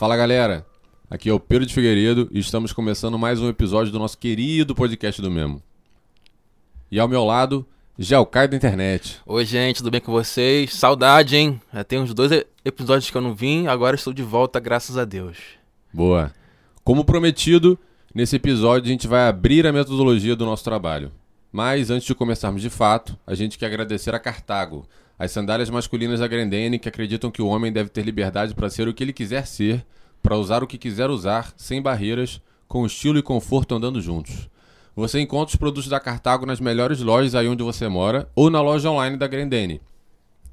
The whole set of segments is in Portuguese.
Fala galera, aqui é o Pedro de Figueiredo e estamos começando mais um episódio do nosso querido podcast do Memo. E ao meu lado, Gelcai da internet. Oi, gente, tudo bem com vocês? Saudade, hein? Já tem uns dois episódios que eu não vim, agora estou de volta, graças a Deus. Boa. Como prometido, nesse episódio a gente vai abrir a metodologia do nosso trabalho. Mas antes de começarmos de fato, a gente quer agradecer a Cartago, as sandálias masculinas da Grendene que acreditam que o homem deve ter liberdade para ser o que ele quiser ser, para usar o que quiser usar, sem barreiras, com estilo e conforto andando juntos. Você encontra os produtos da Cartago nas melhores lojas aí onde você mora ou na loja online da Grendene.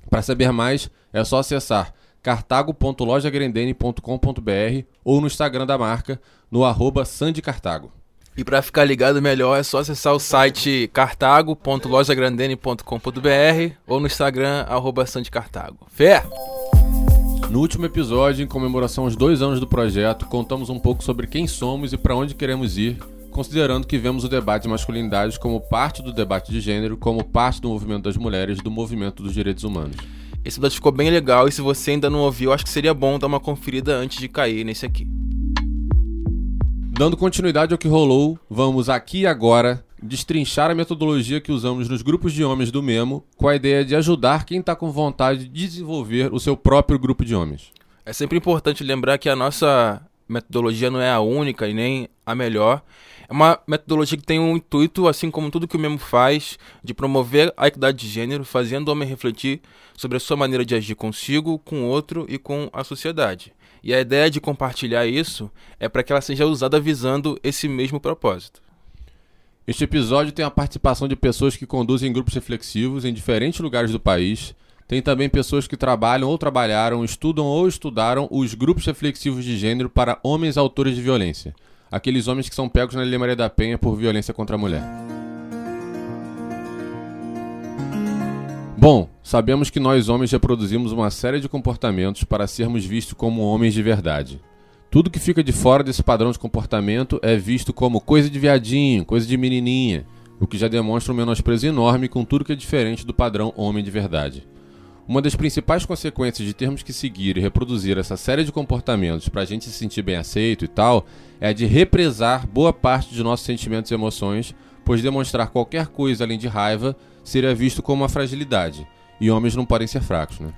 Para saber mais, é só acessar cartago.lojagrendene.com.br ou no Instagram da marca, no arroba sandicartago. E para ficar ligado melhor é só acessar o site cartago.lojagrandene.com.br ou no Instagram, arroba sandicartago. Fé! No último episódio, em comemoração aos dois anos do projeto, contamos um pouco sobre quem somos e para onde queremos ir, considerando que vemos o debate de masculinidade como parte do debate de gênero, como parte do movimento das mulheres, do movimento dos direitos humanos. Esse episódio ficou bem legal e se você ainda não ouviu, acho que seria bom dar uma conferida antes de cair nesse aqui. Dando continuidade ao que rolou, vamos aqui e agora destrinchar a metodologia que usamos nos grupos de homens do Memo, com a ideia de ajudar quem está com vontade de desenvolver o seu próprio grupo de homens. É sempre importante lembrar que a nossa metodologia não é a única e nem a melhor. É uma metodologia que tem um intuito, assim como tudo que o Memo faz, de promover a equidade de gênero, fazendo o homem refletir sobre a sua maneira de agir consigo, com o outro e com a sociedade. E a ideia de compartilhar isso é para que ela seja usada visando esse mesmo propósito. Este episódio tem a participação de pessoas que conduzem grupos reflexivos em diferentes lugares do país. Tem também pessoas que trabalham ou trabalharam, estudam ou estudaram os grupos reflexivos de gênero para homens autores de violência. Aqueles homens que são pegos na Lei Maria da Penha por violência contra a mulher. Bom, sabemos que nós homens reproduzimos uma série de comportamentos para sermos vistos como homens de verdade. Tudo que fica de fora desse padrão de comportamento é visto como coisa de viadinho, coisa de menininha, o que já demonstra um menosprezo enorme com tudo que é diferente do padrão homem de verdade. Uma das principais consequências de termos que seguir e reproduzir essa série de comportamentos para a gente se sentir bem aceito e tal é a de represar boa parte de nossos sentimentos e emoções, pois demonstrar qualquer coisa além de raiva seria visto como uma fragilidade. E homens não podem ser fracos, né?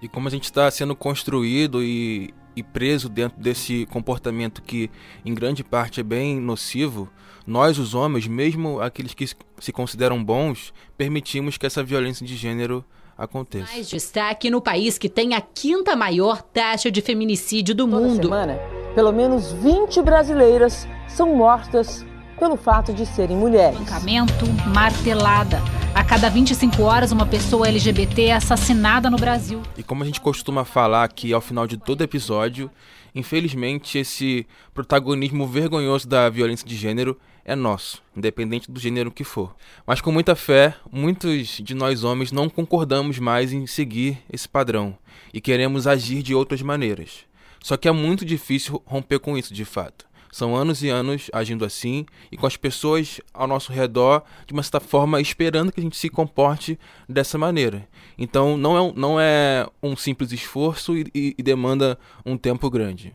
E como a gente está sendo construído e, e preso dentro desse comportamento que, em grande parte, é bem nocivo, nós, os homens, mesmo aqueles que se consideram bons, permitimos que essa violência de gênero aconteça. Mais destaque no país que tem a quinta maior taxa de feminicídio do Toda mundo. semana, pelo menos 20 brasileiras são mortas pelo fato de serem mulheres. Espancamento, martelada. A cada 25 horas, uma pessoa LGBT é assassinada no Brasil. E como a gente costuma falar aqui ao final de todo episódio, infelizmente esse protagonismo vergonhoso da violência de gênero é nosso, independente do gênero que for. Mas com muita fé, muitos de nós homens não concordamos mais em seguir esse padrão e queremos agir de outras maneiras. Só que é muito difícil romper com isso de fato. São anos e anos agindo assim e com as pessoas ao nosso redor, de uma certa forma, esperando que a gente se comporte dessa maneira. Então não é, um- não é um simples esforço e, e- e demanda um tempo grande.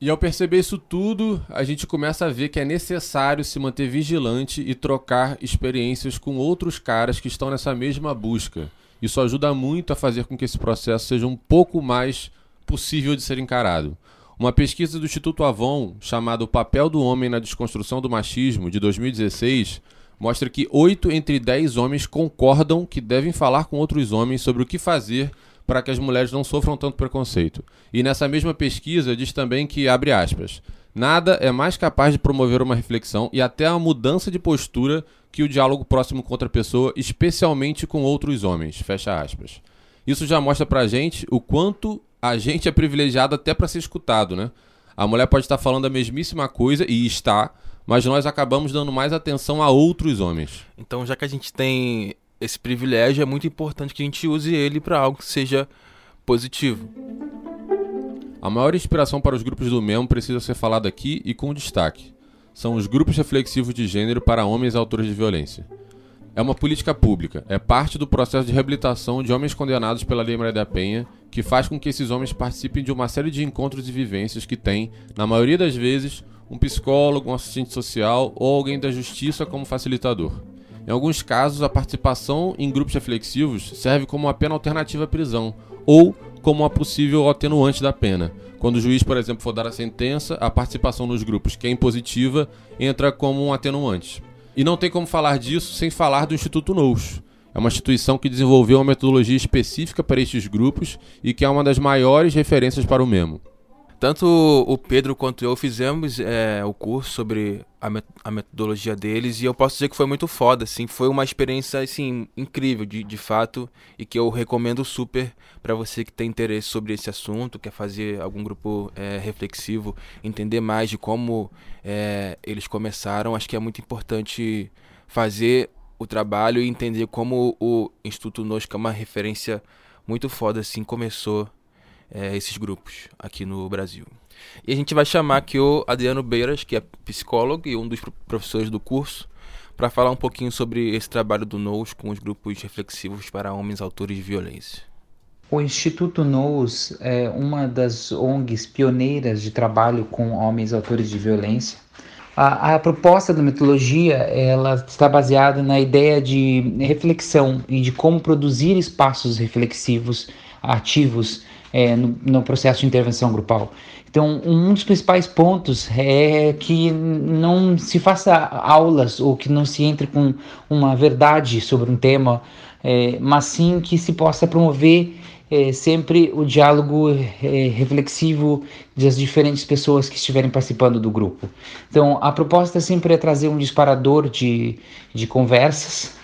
E ao perceber isso tudo, a gente começa a ver que é necessário se manter vigilante e trocar experiências com outros caras que estão nessa mesma busca. Isso ajuda muito a fazer com que esse processo seja um pouco mais possível de ser encarado. Uma pesquisa do Instituto Avon, chamada O Papel do Homem na Desconstrução do Machismo, de 2016, mostra que 8 entre 10 homens concordam que devem falar com outros homens sobre o que fazer para que as mulheres não sofram tanto preconceito. E nessa mesma pesquisa diz também que, abre aspas, nada é mais capaz de promover uma reflexão e até a mudança de postura que o diálogo próximo com outra pessoa, especialmente com outros homens, fecha aspas. Isso já mostra pra gente o quanto a gente é privilegiado até para ser escutado, né? A mulher pode estar falando a mesmíssima coisa e está, mas nós acabamos dando mais atenção a outros homens. Então, já que a gente tem esse privilégio, é muito importante que a gente use ele para algo que seja positivo. A maior inspiração para os grupos do Memo precisa ser falada aqui e com destaque. São os grupos reflexivos de gênero para homens autores de violência. É uma política pública, é parte do processo de reabilitação de homens condenados pela Lei Maria da Penha, que faz com que esses homens participem de uma série de encontros e vivências que tem, na maioria das vezes, um psicólogo, um assistente social ou alguém da justiça como facilitador. Em alguns casos, a participação em grupos reflexivos serve como uma pena alternativa à prisão ou como uma possível atenuante da pena. Quando o juiz, por exemplo, for dar a sentença, a participação nos grupos, que é impositiva, entra como um atenuante. E não tem como falar disso sem falar do Instituto NOUS. É uma instituição que desenvolveu uma metodologia específica para estes grupos e que é uma das maiores referências para o mesmo. Tanto o Pedro quanto eu fizemos é, o curso sobre a, met a, metodologia deles e eu posso dizer que foi muito foda, assim, foi uma experiência assim incrível de, de fato e que eu recomendo super para você que tem interesse sobre esse assunto, quer fazer algum grupo é, reflexivo, entender mais de como é, eles começaram. Acho que é muito importante fazer o trabalho e entender como o Instituto Nosca é uma referência muito foda, assim, começou é, esses grupos aqui no Brasil. E a gente vai chamar aqui o Adriano Beiras, que é psicólogo e um dos professores do curso, para falar um pouquinho sobre esse trabalho do NOUS com os grupos reflexivos para homens autores de violência. O Instituto NOUS é uma das ONGs pioneiras de trabalho com homens autores de violência. A, a, proposta da metodologia ela está baseada na ideia de reflexão e de como produzir espaços reflexivos ativos é, no, no, processo de intervenção grupal. Então, um dos principais pontos é que não se faça aulas ou que não se entre com uma verdade sobre um tema, é, mas sim que se possa promover é, sempre o diálogo é, reflexivo das diferentes pessoas que estiverem participando do grupo. Então, a proposta sempre é trazer um disparador de, de conversas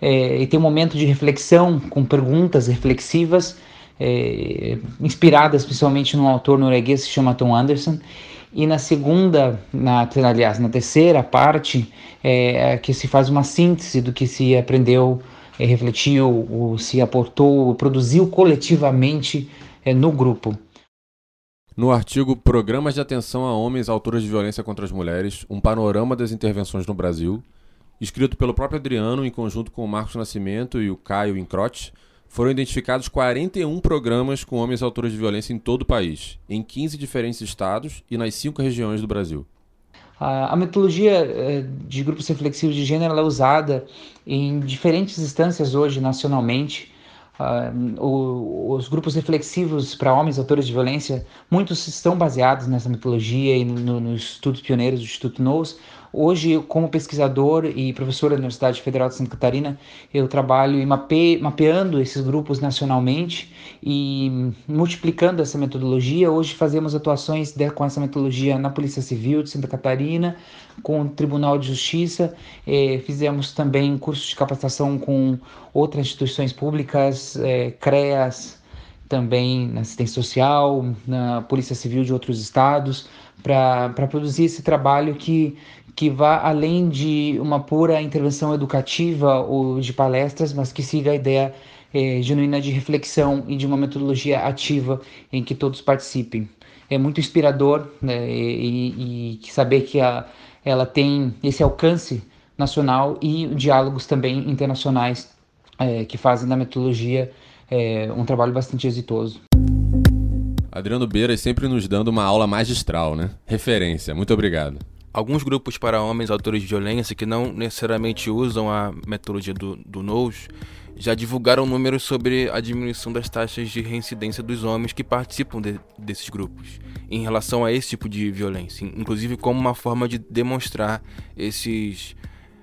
é, e ter um momento de reflexão com perguntas reflexivas é, inspiradas principalmente num autor norueguês que se chama Tom Anderson. E na segunda, na, aliás, na terceira parte, é, é, que se faz uma síntese do que se aprendeu, é, refletiu, se aportou, produziu coletivamente é, no grupo. No artigo Programas de Atenção a Homens Autores de Violência contra as Mulheres, um panorama das intervenções no Brasil, escrito pelo próprio Adriano em conjunto com o Marcos Nascimento e o Caio Incrote, foram identificados 41 programas com homens autores de violência em todo o país, em 15 diferentes estados e nas cinco regiões do Brasil. A, metodologia eh, de grupos reflexivos de gênero é usada em diferentes instâncias hoje nacionalmente. Uh, os grupos reflexivos para homens autores de violência, muitos estão baseados nessa metodologia e no, nos estudos pioneiros do Instituto NOS, Hoje, como pesquisador e professor da Universidade Federal de Santa Catarina, eu trabalho em mape, mapeando esses grupos nacionalmente e multiplicando essa metodologia. Hoje fazemos atuações de, com essa metodologia na Polícia Civil de Santa Catarina, com o Tribunal de Justiça, eh, fizemos também cursos de capacitação com outras instituições públicas, eh, CREAS, também na assistência social, na Polícia Civil de outros estados, para produzir esse trabalho que que vá além de uma pura intervenção educativa ou de palestras, mas que siga a ideia é, genuína de reflexão e de uma metodologia ativa em que todos participem. É muito inspirador né, e, e, saber que a, ela tem esse alcance nacional e diálogos também internacionais é, que fazem da metodologia é, um trabalho bastante exitoso. Adriano Beira sempre nos dando uma aula magistral, né? Referência. Muito obrigado alguns grupos para homens autores de violência que não necessariamente usam a metodologia do, do já divulgaram números sobre a diminuição das taxas de reincidência dos homens que participam de, desses grupos em relação a esse tipo de violência, inclusive como uma forma de demonstrar esses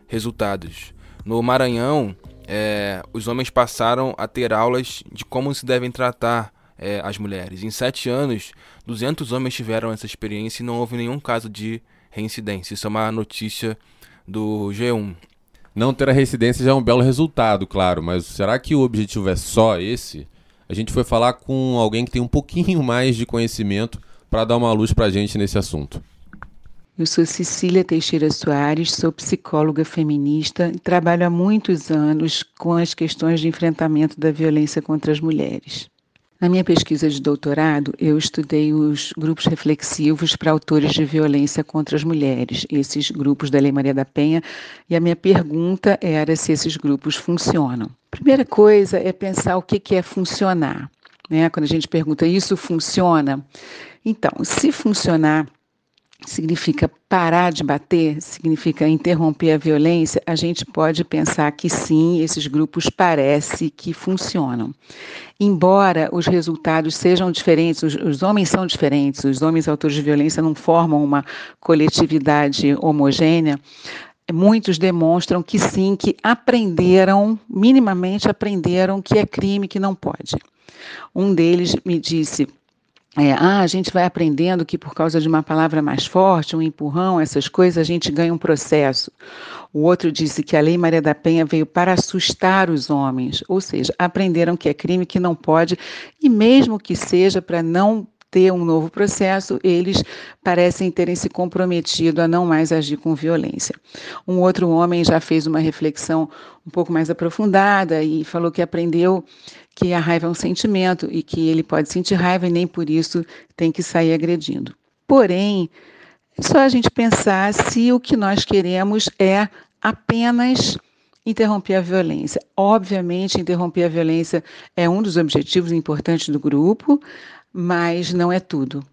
resultados. No Maranhão, é, os homens passaram a ter aulas de como se devem tratar é, as mulheres. Em sete anos, 200 homens tiveram essa experiência e não houve nenhum caso de reincidência. Isso é uma notícia do G1. Não ter a reincidência já é um belo resultado, claro, mas será que o objetivo é só esse? A gente foi falar com alguém que tem um pouquinho mais de conhecimento para dar uma luz para a gente nesse assunto. Eu sou Cecília Teixeira Soares, sou psicóloga feminista e trabalho há muitos anos com as questões de enfrentamento da violência contra as mulheres. Na minha pesquisa de doutorado, eu estudei os grupos reflexivos para autores de violência contra as mulheres, esses grupos da Lei Maria da Penha, e a minha pergunta era se esses grupos funcionam. Primeira coisa é pensar o que é funcionar. Né? Quando a gente pergunta isso funciona, então, se funcionar significa parar de bater, significa interromper a violência, a gente pode pensar que sim, esses grupos parece que funcionam. Embora os resultados sejam diferentes, os, os homens são diferentes, os homens autores de violência não formam uma coletividade homogênea, muitos demonstram que sim, que aprenderam, minimamente aprenderam que é crime, que não pode. Um deles me disse: é, ah, a gente vai aprendendo que por causa de uma palavra mais forte, um empurrão, essas coisas, a gente ganha um processo. O outro disse que a Lei Maria da Penha veio para assustar os homens, ou seja, aprenderam que é crime, que não pode, e mesmo que seja para não ter um novo processo, eles parecem terem se comprometido a não mais agir com violência. Um outro homem já fez uma reflexão um pouco mais aprofundada e falou que aprendeu que a raiva é um sentimento e que ele pode sentir raiva e nem por isso tem que sair agredindo. Porém, é só a gente pensar se o que nós queremos é apenas interromper a violência. Obviamente, interromper a violência é um dos objetivos importantes do grupo, mas não é tudo.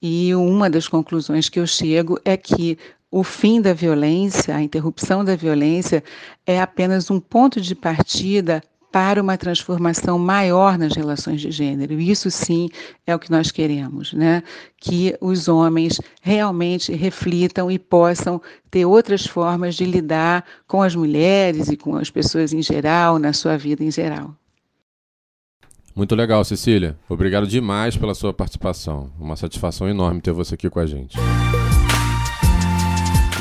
E uma das conclusões que eu chego é que o fim da violência, a interrupção da violência, é apenas um ponto de partida para uma transformação maior nas relações de gênero. Isso sim é o que nós queremos, né? Que os homens realmente reflitam e possam ter outras formas de lidar com as mulheres e com as pessoas em geral, na sua vida em geral. Muito legal, Cecília. Obrigado demais pela sua participação. Uma satisfação enorme ter você aqui com a gente.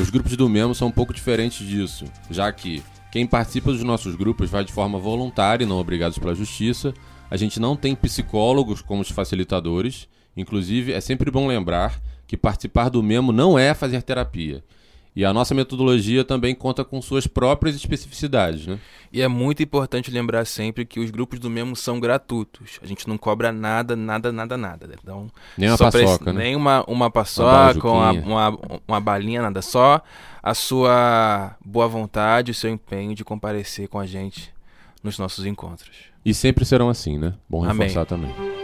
Os grupos do Memo são um pouco diferentes disso, já que quem participa dos nossos grupos vai de forma voluntária e não obrigados pela justiça. A gente não tem psicólogos como os facilitadores. Inclusive, é sempre bom lembrar que participar do Memo não é fazer terapia. E a nossa metodologia também conta com suas próprias especificidades, né? E é muito importante lembrar sempre que os grupos do mesmo são gratuitos. A gente não cobra nada, nada, nada, nada. Então, nem uma paçoca, né? Nem uma, uma paçoca, uma, uma, uma balinha, nada. Só a sua boa vontade, o seu empenho de comparecer com a gente nos nossos encontros. E sempre serão assim, né? Bom reforçar Amém. também.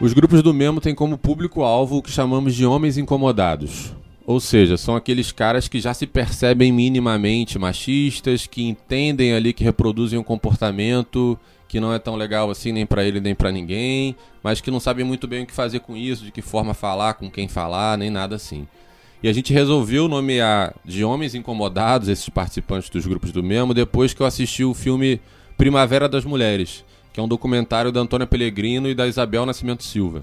Os grupos do Memo têm como público-alvo o que chamamos de homens incomodados. Ou seja, são aqueles caras que já se percebem minimamente machistas, que entendem ali que reproduzem um comportamento que não é tão legal assim nem para ele nem para ninguém, mas que não sabem muito bem o que fazer com isso, de que forma falar, com quem falar, nem nada assim. E a gente resolveu nomear de homens incomodados esses participantes dos grupos do mesmo depois que eu assisti o filme Primavera das Mulheres, que é um documentário da Antônia Pellegrino e da Isabel Nascimento Silva.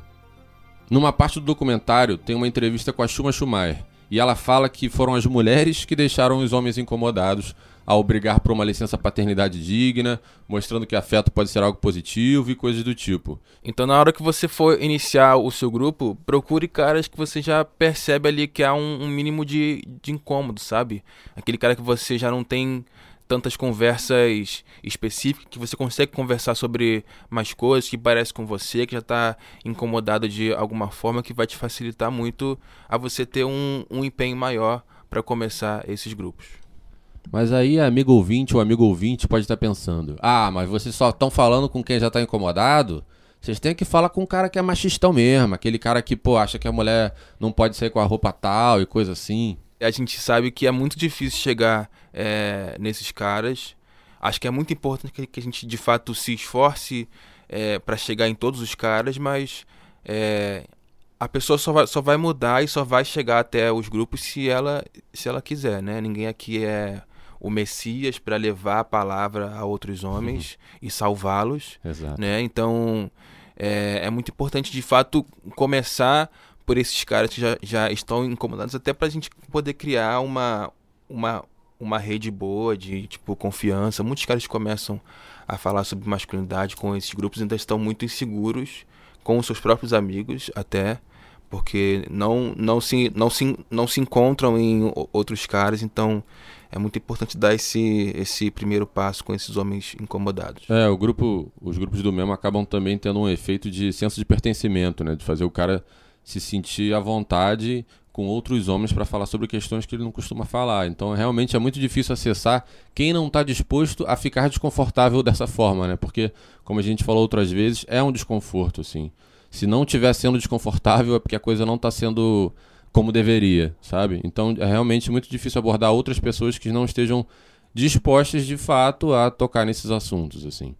Numa parte do documentário tem uma entrevista com a Shuma Schumacher, e ela fala que foram as mulheres que deixaram os homens incomodados ao brigar por uma licença paternidade digna, mostrando que afeto pode ser algo positivo e coisas do tipo. Então, na hora que você for iniciar o seu grupo, procure caras que você já percebe ali que há um, um mínimo de, de incômodo, sabe? Aquele cara que você já não tem tantas conversas específicas que você consegue conversar sobre mais coisas que parece com você, que já está incomodado de alguma forma, que vai te facilitar muito a você ter um, um empenho maior para começar esses grupos. Mas aí, amigo ouvinte ou amigo ouvinte pode estar tá pensando: ah, mas vocês só estão falando com quem já está incomodado? Vocês têm que falar com um cara que é machistão mesmo, aquele cara que, pô, acha que a mulher não pode sair com a roupa tal e coisa assim a gente sabe que é muito difícil chegar é, nesses caras. Acho que é muito importante que, a gente de fato se esforce é, para chegar em todos os caras, mas é, a pessoa só vai, só vai mudar e só vai chegar até os grupos se ela, se ela quiser, né? Ninguém aqui é o Messias para levar a palavra a outros homens uhum. e salvá-los, né? Então é, é muito importante de fato começar por esses caras que já, já estão incomodados, até para a gente poder criar uma, uma, uma rede boa de tipo confiança. Muitos caras começam a falar sobre masculinidade com esses grupos ainda estão muito inseguros com os seus próprios amigos até porque não, não, se, não, se, não se encontram em outros caras, então é muito importante dar esse, esse primeiro passo com esses homens incomodados. É, o grupo, os grupos do mesmo acabam também tendo um efeito de senso de pertencimento, né? De fazer o cara se sentir à vontade com outros homens para falar sobre questões que ele não costuma falar. Então, realmente é muito difícil acessar quem não está disposto a ficar desconfortável dessa forma, né? Porque, como a gente falou outras vezes, é um desconforto, assim. Se não estiver sendo desconfortável, é porque a coisa não está sendo como deveria, sabe? Então é realmente muito difícil abordar outras pessoas que não estejam dispostas de fato a tocar nesses assuntos, assim.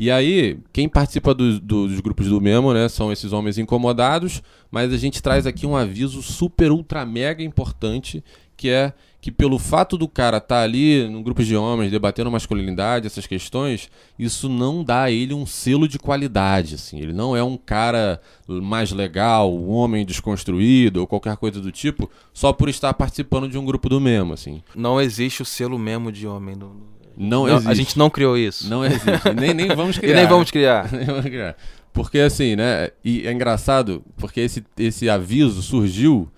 E aí, quem participa do, do, dos grupos do Memo, né, são esses homens incomodados, mas a gente traz aqui um aviso super, ultra, mega importante, que é que pelo fato do cara estar tá ali num grupo de homens debatendo masculinidade, essas questões, isso não dá a ele um selo de qualidade, assim. Ele não é um cara mais legal, um homem desconstruído ou qualquer coisa do tipo, só por estar participando de um grupo do Memo, assim. Não existe o selo Memo de homem no... Não, não existe. A gente não criou isso. Não existe. nem, nem vamos criar. e nem vamos criar. nem vamos criar. Porque assim, né? E é engraçado, porque esse, esse aviso surgiu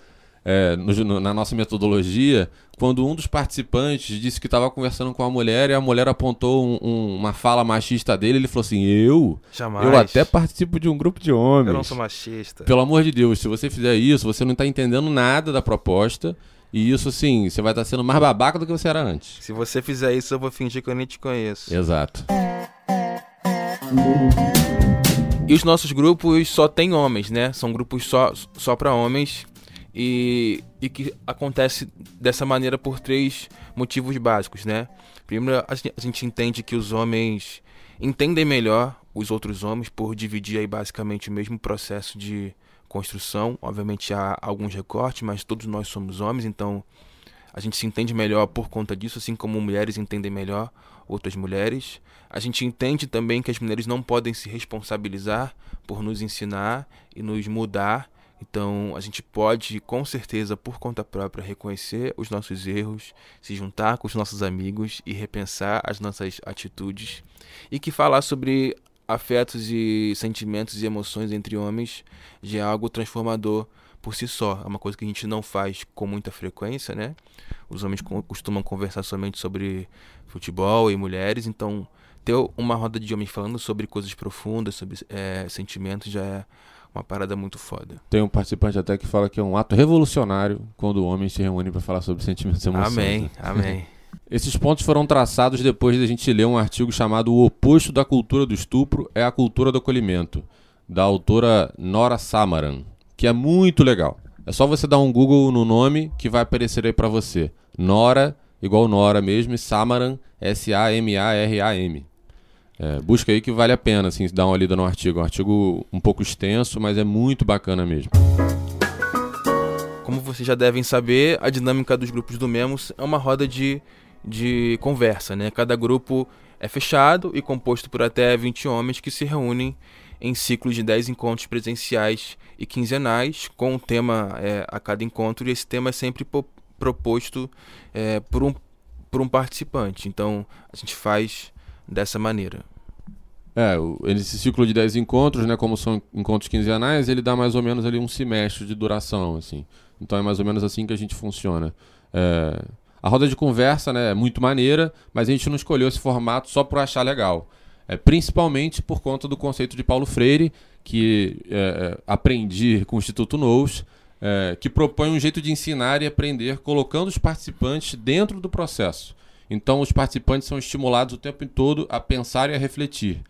é, no, na nossa metodologia quando um dos participantes disse que estava conversando com a mulher e a mulher apontou um, um, uma fala machista dele, ele falou assim: Eu? Jamais. Eu até participo de um grupo de homens. Eu não sou machista. Pelo amor de Deus, se você fizer isso, você não está entendendo nada da proposta. E isso, assim, você vai estar tá sendo mais babaca do que você era antes. Se você fizer isso, eu vou fingir que eu nem te conheço. Exato. E os nossos grupos só tem homens, né? São grupos só, só para homens e, e que acontece dessa maneira por três motivos básicos, né? Primeiro, a gente, a gente entende que os homens entendem melhor os outros homens por dividir aí basicamente o mesmo processo de construção. Obviamente há alguns recortes, mas todos nós somos homens, então a gente se entende melhor por conta disso, assim como mulheres entendem melhor outras mulheres. A gente entende também que as mulheres não podem se responsabilizar por nos ensinar e nos mudar então, a gente pode, com certeza, por conta própria, reconhecer os nossos erros, se juntar com os nossos amigos e repensar as nossas atitudes. E que falar sobre afetos e sentimentos e emoções entre homens já é algo transformador por si só. É uma coisa que a gente não faz com muita frequência, né? Os homens costumam conversar somente sobre futebol e mulheres, então ter uma roda de homens falando sobre coisas profundas, sobre é, sentimentos, já é uma parada muito foda. Tem um participante até que fala que é um ato revolucionário quando o homem se reúne para falar sobre sentimentos e emoções. Amém, amém. Esses pontos foram traçados depois de a gente ler um artigo chamado O Oposto da Cultura do Estupro é a Cultura do Acolhimento, da autora Nora Samaran, que é muito legal. É só você dar um Google no nome que vai aparecer aí para você. Nora, igual Nora mesmo, e Samaran, S-A-M-A-R-A-M. É, busca aí que vale a pena, assim, dar uma lida no artigo. É um artigo um pouco extenso, mas é muito bacana mesmo. Como vocês já devem saber, a dinâmica dos grupos do Memos é uma roda de, de conversa, né? Cada grupo é fechado e composto por até 20 homens que se reúnem em ciclos de 10 encontros presenciais e quinzenais, com um tema é, a cada encontro, e esse tema é sempre proposto é, por, um, por um participante. Então, a gente faz dessa maneira. É, esse ciclo de 10 encontros, né, como são encontros quinzenais, ele dá mais ou menos ali um semestre de duração, assim. Então é mais ou menos assim que a gente funciona. É, a roda de conversa, né, é muito maneira, mas a gente não escolheu esse formato só por achar legal. É, principalmente por conta do conceito de Paulo Freire, que é, é aprendi com o Instituto Nous, é, que propõe um jeito de ensinar e aprender colocando os participantes dentro do processo. Então, os participantes são estimulados o tempo todo a pensar e a refletir.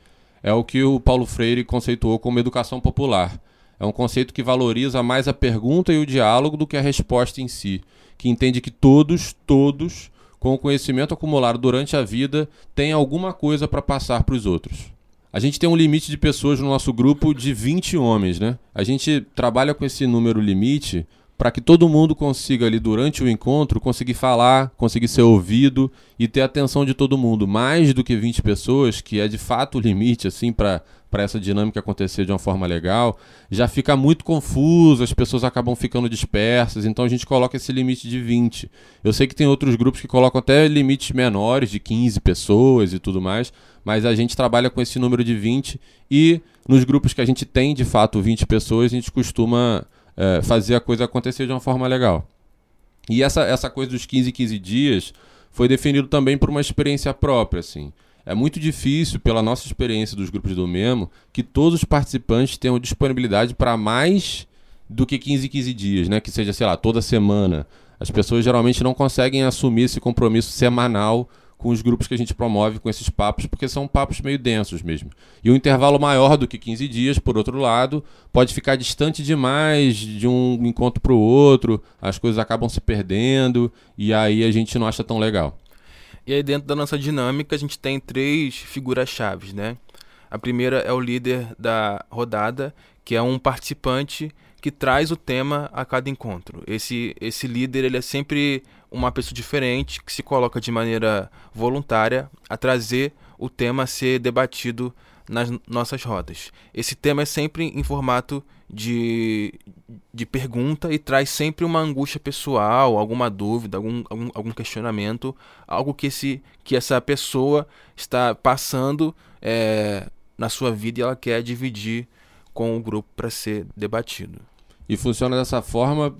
É o que o Paulo Freire conceituou como educação popular. É um conceito que valoriza mais a pergunta e o diálogo do que a resposta em si, que entende que todos, todos, com o conhecimento acumulado durante a vida, têm alguma coisa para passar para os outros. A gente tem um limite de pessoas no nosso grupo de 20 homens, né? A gente trabalha com esse número limite para que todo mundo consiga ali durante o encontro conseguir falar, conseguir ser ouvido e ter a atenção de todo mundo, mais do que 20 pessoas, que é de fato o limite assim para para essa dinâmica acontecer de uma forma legal, já fica muito confuso, as pessoas acabam ficando dispersas, então a gente coloca esse limite de 20. Eu sei que tem outros grupos que colocam até limites menores, de 15 pessoas e tudo mais, mas a gente trabalha com esse número de 20 e nos grupos que a gente tem de fato 20 pessoas, a gente costuma é, fazer a coisa acontecer de uma forma legal. E essa, essa coisa dos 15, 15 dias foi definido também por uma experiência própria, assim. É muito difícil, pela nossa experiência dos grupos do Memo, que todos os participantes tenham disponibilidade para mais do que 15, 15 dias, né? Que seja, sei lá, toda semana. As pessoas geralmente não conseguem assumir esse compromisso semanal com os grupos que a gente promove com esses papos, porque são papos meio densos mesmo. E um intervalo maior do que 15 dias, por outro lado, pode ficar distante demais de um encontro para o outro, as coisas acabam se perdendo e aí a gente não acha tão legal. E aí dentro da nossa dinâmica a gente tem três figuras-chave, né? A primeira é o líder da rodada, que é um participante que traz o tema a cada encontro. Esse, esse líder ele é sempre uma pessoa diferente que se coloca de maneira voluntária a trazer o tema a ser debatido nas nossas rodas. Esse tema é sempre em formato de, de pergunta e traz sempre uma angústia pessoal, alguma dúvida, algum, algum, algum questionamento, algo que, esse, que essa pessoa está passando é, na sua vida e ela quer dividir com o grupo para ser debatido. E funciona dessa forma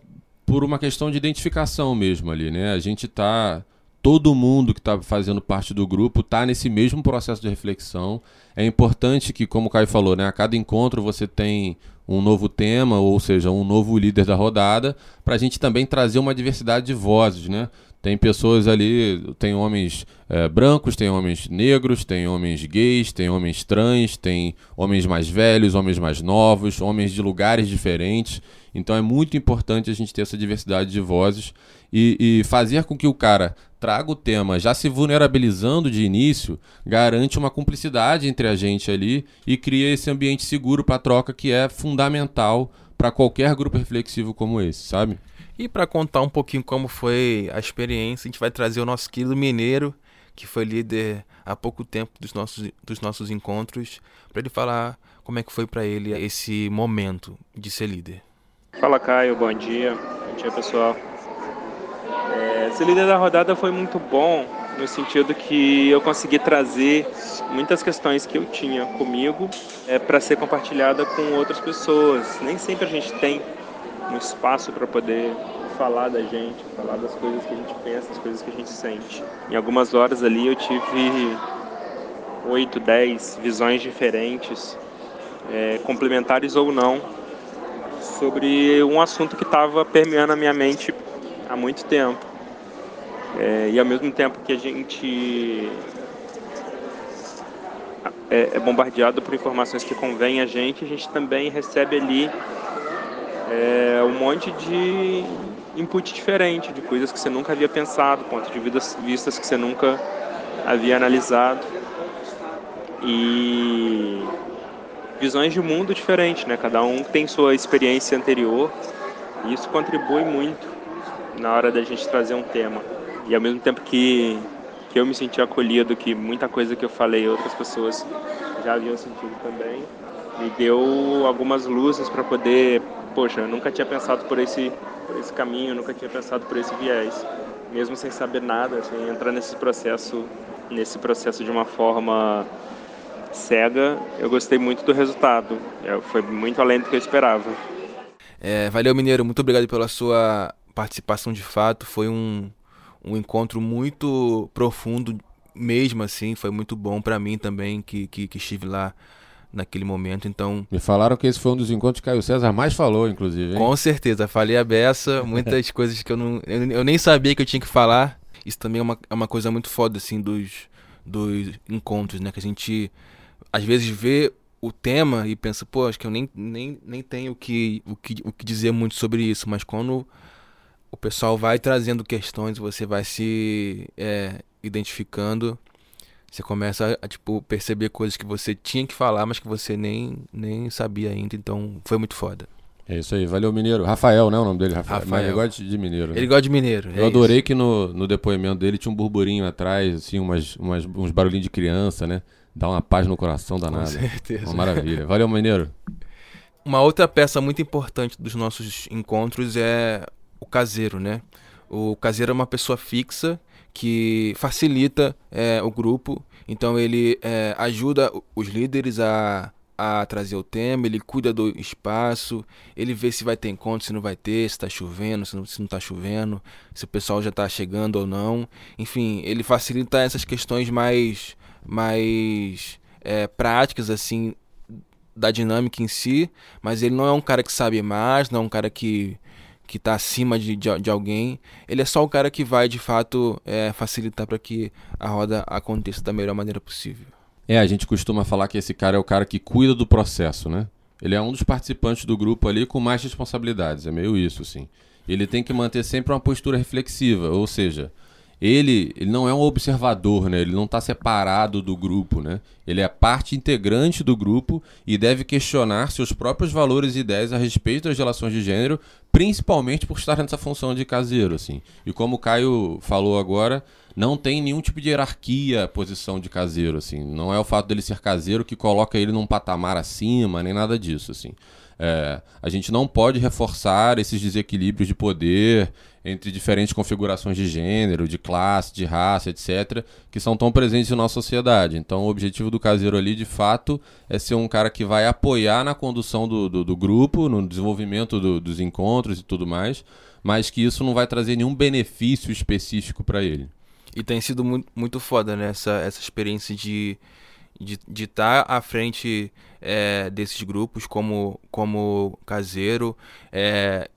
por uma questão de identificação mesmo ali, né? A gente tá todo mundo que está fazendo parte do grupo está nesse mesmo processo de reflexão. É importante que, como o Caio falou, né, a cada encontro você tem um novo tema, ou seja, um novo líder da rodada, para a gente também trazer uma diversidade de vozes, né? Tem pessoas ali, tem homens é, brancos, tem homens negros, tem homens gays, tem homens trans, tem homens mais velhos, homens mais novos, homens de lugares diferentes. Então é muito importante a gente ter essa diversidade de vozes e, e fazer com que o cara traga o tema já se vulnerabilizando de início, garante uma cumplicidade entre a gente ali e cria esse ambiente seguro para troca que é fundamental para qualquer grupo reflexivo como esse, sabe? E para contar um pouquinho como foi a experiência, a gente vai trazer o nosso querido mineiro, que foi líder há pouco tempo dos nossos, dos nossos encontros, para ele falar como é que foi para ele esse momento de ser líder. Fala Caio, bom dia. Bom dia pessoal. É, ser líder da rodada foi muito bom no sentido que eu consegui trazer muitas questões que eu tinha comigo é, para ser compartilhada com outras pessoas. Nem sempre a gente tem um espaço para poder falar da gente, falar das coisas que a gente pensa, das coisas que a gente sente. Em algumas horas ali eu tive oito, dez visões diferentes, é, complementares ou não, sobre um assunto que estava permeando a minha mente há muito tempo. É, e ao mesmo tempo que a gente é, é bombardeado por informações que convêm a gente, a gente também recebe ali é, um monte de input diferente, de coisas que você nunca havia pensado, pontos de vistas que você nunca havia analisado. E visões de mundo diferentes, né? Cada um tem sua experiência anterior e isso contribui muito na hora da gente trazer um tema. E ao mesmo tempo que, que eu me senti acolhido, que muita coisa que eu falei outras pessoas já haviam sentido também, me deu algumas luzes para poder poxa, eu nunca tinha pensado por esse, por esse caminho, nunca tinha pensado por esse viés. Mesmo sem saber nada, assim, entrar nesse processo, nesse processo de uma forma cega, eu gostei muito do resultado. É, foi muito além do que eu esperava. É, valeu, Mineiro. Muito obrigado pela sua participação de fato. Foi um, um encontro muito profundo mesmo assim. Foi muito bom para mim também, que, que, que estive lá naquele momento, então... Me falaram que esse foi um dos encontros que Caio César mais falou, inclusive, hein? Com certeza, falei a beça, muitas coisas que eu não... Eu, eu, nem sabia que eu tinha que falar. Isso também é uma, é uma coisa muito foda, assim, dos, dos encontros, né? Que a gente, às vezes, vê o tema e pensa, pô, acho que eu nem, nem, nem tenho o que, o, que, o que dizer muito sobre isso, mas quando o pessoal vai trazendo questões, você vai se é, identificando você começa a, tipo, perceber coisas que você tinha que falar, mas que você nem, nem sabia ainda. Então, foi muito foda. É isso aí, valeu Mineiro. Rafael, né? O nome dele, Rafael. Rafael. Mas ele gosta de Mineiro. Né? Ele gosta de Mineiro. Eu é adorei isso. que no, no depoimento dele tinha um burburinho atrás, assim, umas, umas, uns barulhinhos de criança, né? Dá uma paz no coração danada. Com certeza. Uma maravilha. Valeu, Mineiro. Uma outra peça muito importante dos nossos encontros é o caseiro, né? O caseiro é uma pessoa fixa que facilita é, o grupo. Então ele é, ajuda os líderes a, a trazer o tema, ele cuida do espaço, ele vê se vai ter encontro, se não vai ter, se está chovendo, se não, se não tá chovendo, se o pessoal já está chegando ou não. Enfim, ele facilita essas questões mais, mais é, práticas, assim, da dinâmica em si, mas ele não é um cara que sabe mais, não é um cara que que está acima de, de, de, alguém. Ele é só o cara que vai, de fato, é, facilitar para que a roda aconteça da melhor maneira possível. É, a gente costuma falar que esse cara é o cara que cuida do processo, né? Ele é um dos participantes do grupo ali com mais responsabilidades, é meio isso, assim. Ele tem que manter sempre uma postura reflexiva, ou seja, ele, ele não é um observador, né? Ele não está separado do grupo, né? Ele é parte integrante do grupo e deve questionar seus próprios valores e ideias a respeito das relações de gênero, principalmente por estar nessa função de caseiro, assim. E como o Caio falou agora, não tem nenhum tipo de hierarquia posição de caseiro, assim. Não é o fato dele ser caseiro que coloca ele num patamar acima, nem nada disso, assim. É, a gente não pode reforçar esses desequilíbrios de poder entre diferentes configurações de gênero, de classe, de raça, etc., que são tão presentes na nossa sociedade. Então, o objetivo do caseiro ali, de fato, é ser um cara que vai apoiar na condução do, do, do grupo, no desenvolvimento do, dos encontros e tudo mais, mas que isso não vai trazer nenhum benefício específico para ele. E tem sido muito, muito foda, né? Essa, essa experiência de de estar tá à frente é, desses grupos como, como caseiro, é,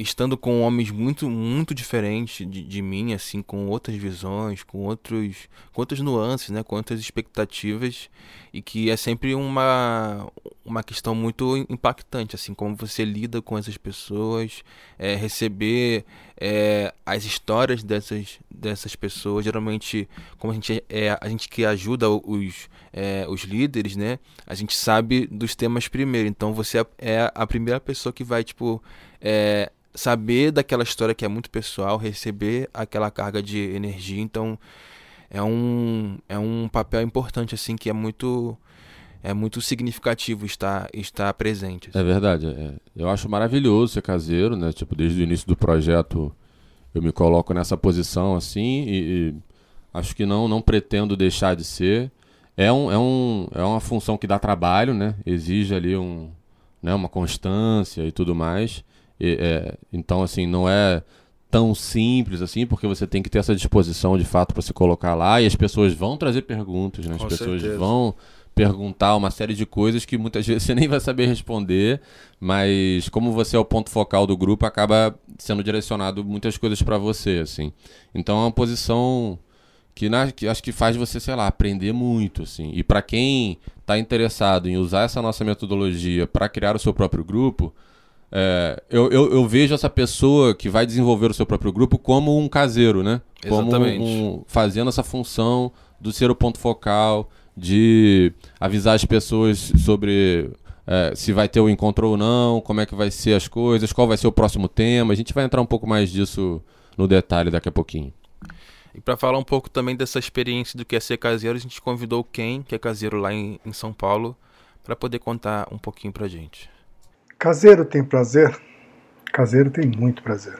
estando com homens muito muito diferentes de, de mim assim com outras visões com outros com outras nuances né outras expectativas e que é sempre uma uma questão muito impactante assim como você lida com essas pessoas é, receber é, as histórias dessas dessas pessoas. Geralmente como a gente é a gente que ajuda os é, os líderes né a gente sabe dos temas primeiro. Então você é, é a primeira pessoa que vai tipo é, saber daquela história que é muito pessoal, receber aquela carga de energia, então é um, é um papel importante assim que é muito é muito significativo estar estar presente. Assim. É verdade, é, eu acho maravilhoso ser caseiro, né? Tipo desde o início do projeto eu me coloco nessa posição assim e, e acho que não não pretendo deixar de ser. É, um, é, um, é uma função que dá trabalho, né? Exige ali um, né, uma constância e tudo mais. E, é, então, assim, não é tão simples assim, porque você tem que ter essa disposição de fato para se colocar lá e as pessoas vão trazer perguntas, né? As Com pessoas certeza. vão perguntar uma série de coisas que muitas vezes você nem vai saber responder, mas como você é o ponto focal do grupo, acaba sendo direcionado muitas coisas para você, assim. Então é uma posição que, na, que acho que faz você, sei lá, aprender muito, assim. E para quem está interessado em usar essa nossa metodologia para criar o seu próprio grupo, é, eu, eu, eu, vejo essa pessoa que vai desenvolver o seu próprio grupo como um caseiro, né? Exatamente. Como um, fazendo essa função do ser o ponto focal, de avisar as pessoas sobre é, se vai ter o encontro ou não, como é que vai ser as coisas, qual vai ser o próximo tema. A gente vai entrar um pouco mais disso no detalhe daqui a pouquinho. E para falar um pouco também dessa experiência do que é ser caseiro, a gente convidou Ken, que é caseiro lá em, em São Paulo, para poder contar um pouquinho pra gente. Caseiro tem prazer? Caseiro tem muito prazer.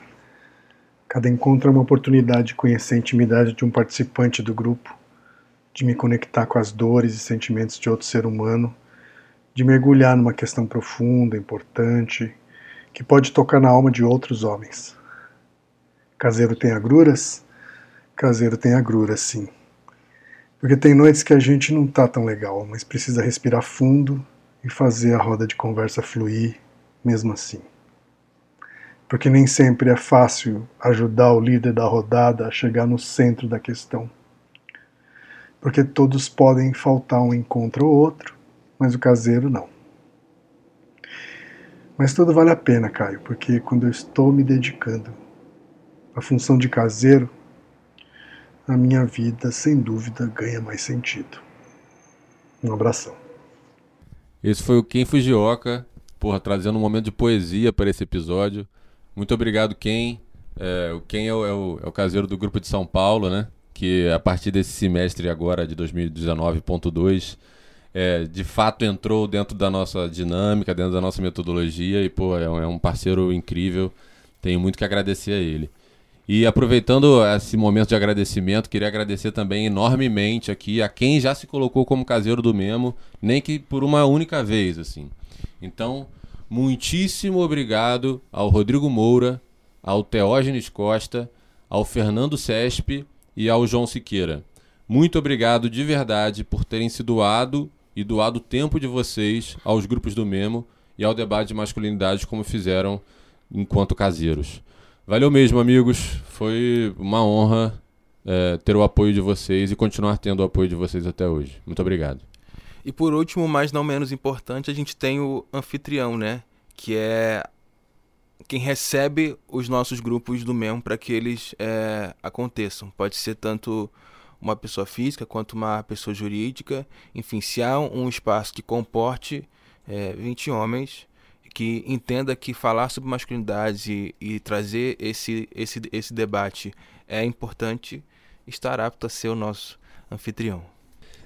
Cada encontro é uma oportunidade de conhecer a intimidade de um participante do grupo, de me conectar com as dores e sentimentos de outro ser humano, de mergulhar numa questão profunda, importante, que pode tocar na alma de outros homens. Caseiro tem agruras? Caseiro tem agruras, sim. Porque tem noites que a gente não tá tão legal, mas precisa respirar fundo e fazer a roda de conversa fluir mesmo assim. Porque nem sempre é fácil ajudar o líder da rodada a chegar no centro da questão. Porque todos podem faltar um encontro ou outro, mas o caseiro não. Mas tudo vale a pena, Caio, porque quando eu estou me dedicando à função de caseiro, a minha vida, sem dúvida, ganha mais sentido. Um abração. Esse foi o Ken Fujioka, porra, trazendo um momento de poesia para esse episódio. Muito obrigado, Ken. É, o Ken é o, é, o, é o caseiro do grupo de São Paulo, né? Que a partir desse semestre agora de 2019.2 é, de fato entrou dentro da nossa dinâmica, dentro da nossa metodologia e pô, é um, é um parceiro incrível. Tenho muito que agradecer a ele. E aproveitando esse momento de agradecimento, queria agradecer também enormemente aqui a quem já se colocou como caseiro do Memo, nem que por uma única vez, assim. Então, muitíssimo obrigado ao Rodrigo Moura, ao Teógenes Costa, ao Fernando Cespe e ao João Siqueira. Muito obrigado de verdade por terem se doado e doado o tempo de vocês aos grupos do Memo e ao debate de masculinidade como fizeram enquanto caseiros. Valeu mesmo, amigos. Foi uma honra é, ter o apoio de vocês e continuar tendo o apoio de vocês até hoje. Muito obrigado. E por último, mas não menos importante, a gente tem o anfitrião, né? Que é quem recebe os nossos grupos do MEM para que eles é, aconteçam. Pode ser tanto uma pessoa física quanto uma pessoa jurídica. Enfim, se há um espaço que comporte é, 20 homens, que entenda que falar sobre masculinidade e, e, trazer esse, esse, esse debate é importante, estar apto a ser o nosso anfitrião.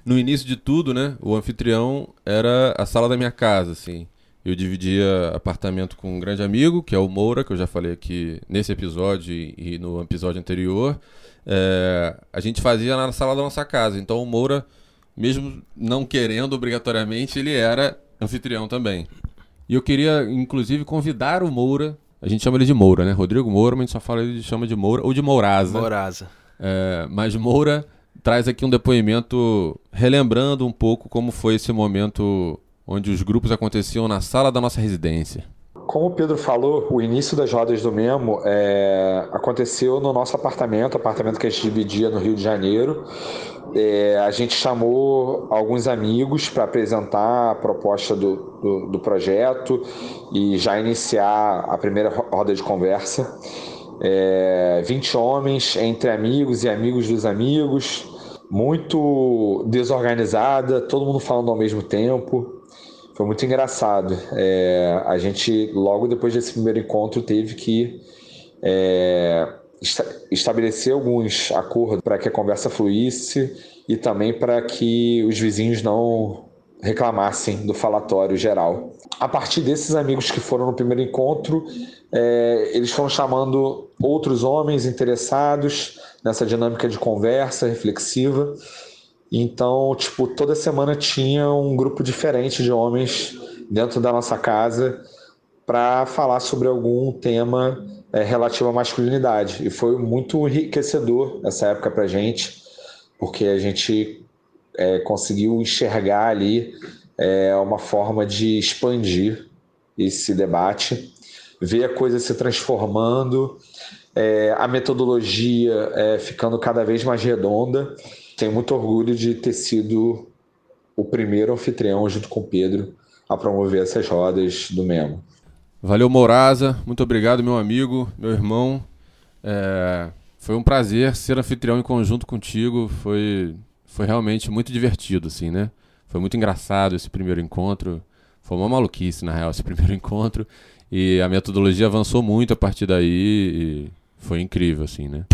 No início de tudo, né, o anfitrião era a sala da minha casa, assim. Eu dividia apartamento com um grande amigo, que é o Moura, que eu já falei aqui nesse episódio e no episódio anterior. É, a gente fazia na sala da nossa casa. Então o Moura, mesmo não querendo obrigatoriamente, ele era anfitrião também. E eu queria, inclusive, convidar o Moura. A gente chama ele de Moura, né? Rodrigo Moura, mas a gente só fala ele chama de Moura ou de Mouraza. Mouraza. É, mas Moura traz aqui um depoimento relembrando um pouco como foi esse momento onde os grupos aconteciam na sala da nossa residência. Como o Pedro falou, o início das rodas do Memo é, aconteceu no nosso apartamento, apartamento que a gente dividia no Rio de Janeiro. É, a gente chamou alguns amigos para apresentar a proposta do, do, do, projeto e já iniciar a primeira roda de conversa. É, 20 homens entre amigos e amigos dos amigos, muito desorganizada, todo mundo falando ao mesmo tempo. Foi muito engraçado. É, a gente, logo depois desse primeiro encontro, teve que é, estabelecer alguns acordos para que a conversa fluísse e também para que os vizinhos não reclamassem do falatório geral. A partir desses amigos que foram no primeiro encontro, é, eles foram chamando outros homens interessados nessa dinâmica de conversa reflexiva então, tipo, toda semana tinha um grupo diferente de homens dentro da nossa casa para falar sobre algum tema é, relativo à masculinidade. E foi muito enriquecedor essa época para gente, porque a gente é, conseguiu enxergar ali é, uma forma de expandir esse debate, ver a coisa se transformando, é, a metodologia é, ficando cada vez mais redonda tenho muito orgulho de ter sido o primeiro anfitrião, junto com o Pedro, a promover essas rodas do Memo. Valeu, Mouraza. Muito obrigado, meu amigo, meu irmão. É... Foi um prazer ser anfitrião em conjunto contigo. Foi, foi realmente muito divertido, assim, né? Foi muito engraçado esse primeiro encontro. Foi uma maluquice, na real, esse primeiro encontro. E a metodologia avançou muito a partir daí. E foi incrível, assim, né?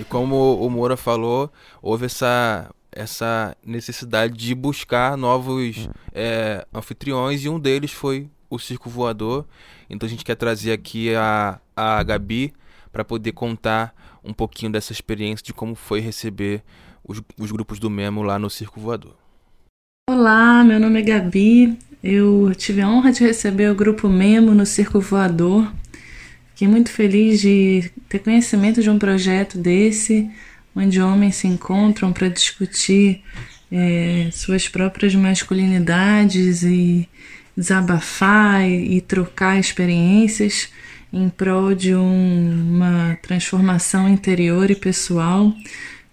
E como o Moura falou, houve essa, essa necessidade de buscar novos é, anfitriões e um deles foi o Circo Voador. Então a gente quer trazer aqui a, a Gabi para poder contar um pouquinho dessa experiência de como foi receber os, os grupos do Memo lá no Circo Voador. Olá, meu nome é Gabi. Eu tive a honra de receber o grupo Memo no Circo Voador Fiquei muito feliz de ter conhecimento de um projeto desse, onde homens se encontram para discutir é, suas próprias masculinidades e desabafar e, e trocar experiências em prol de um, uma transformação interior e pessoal,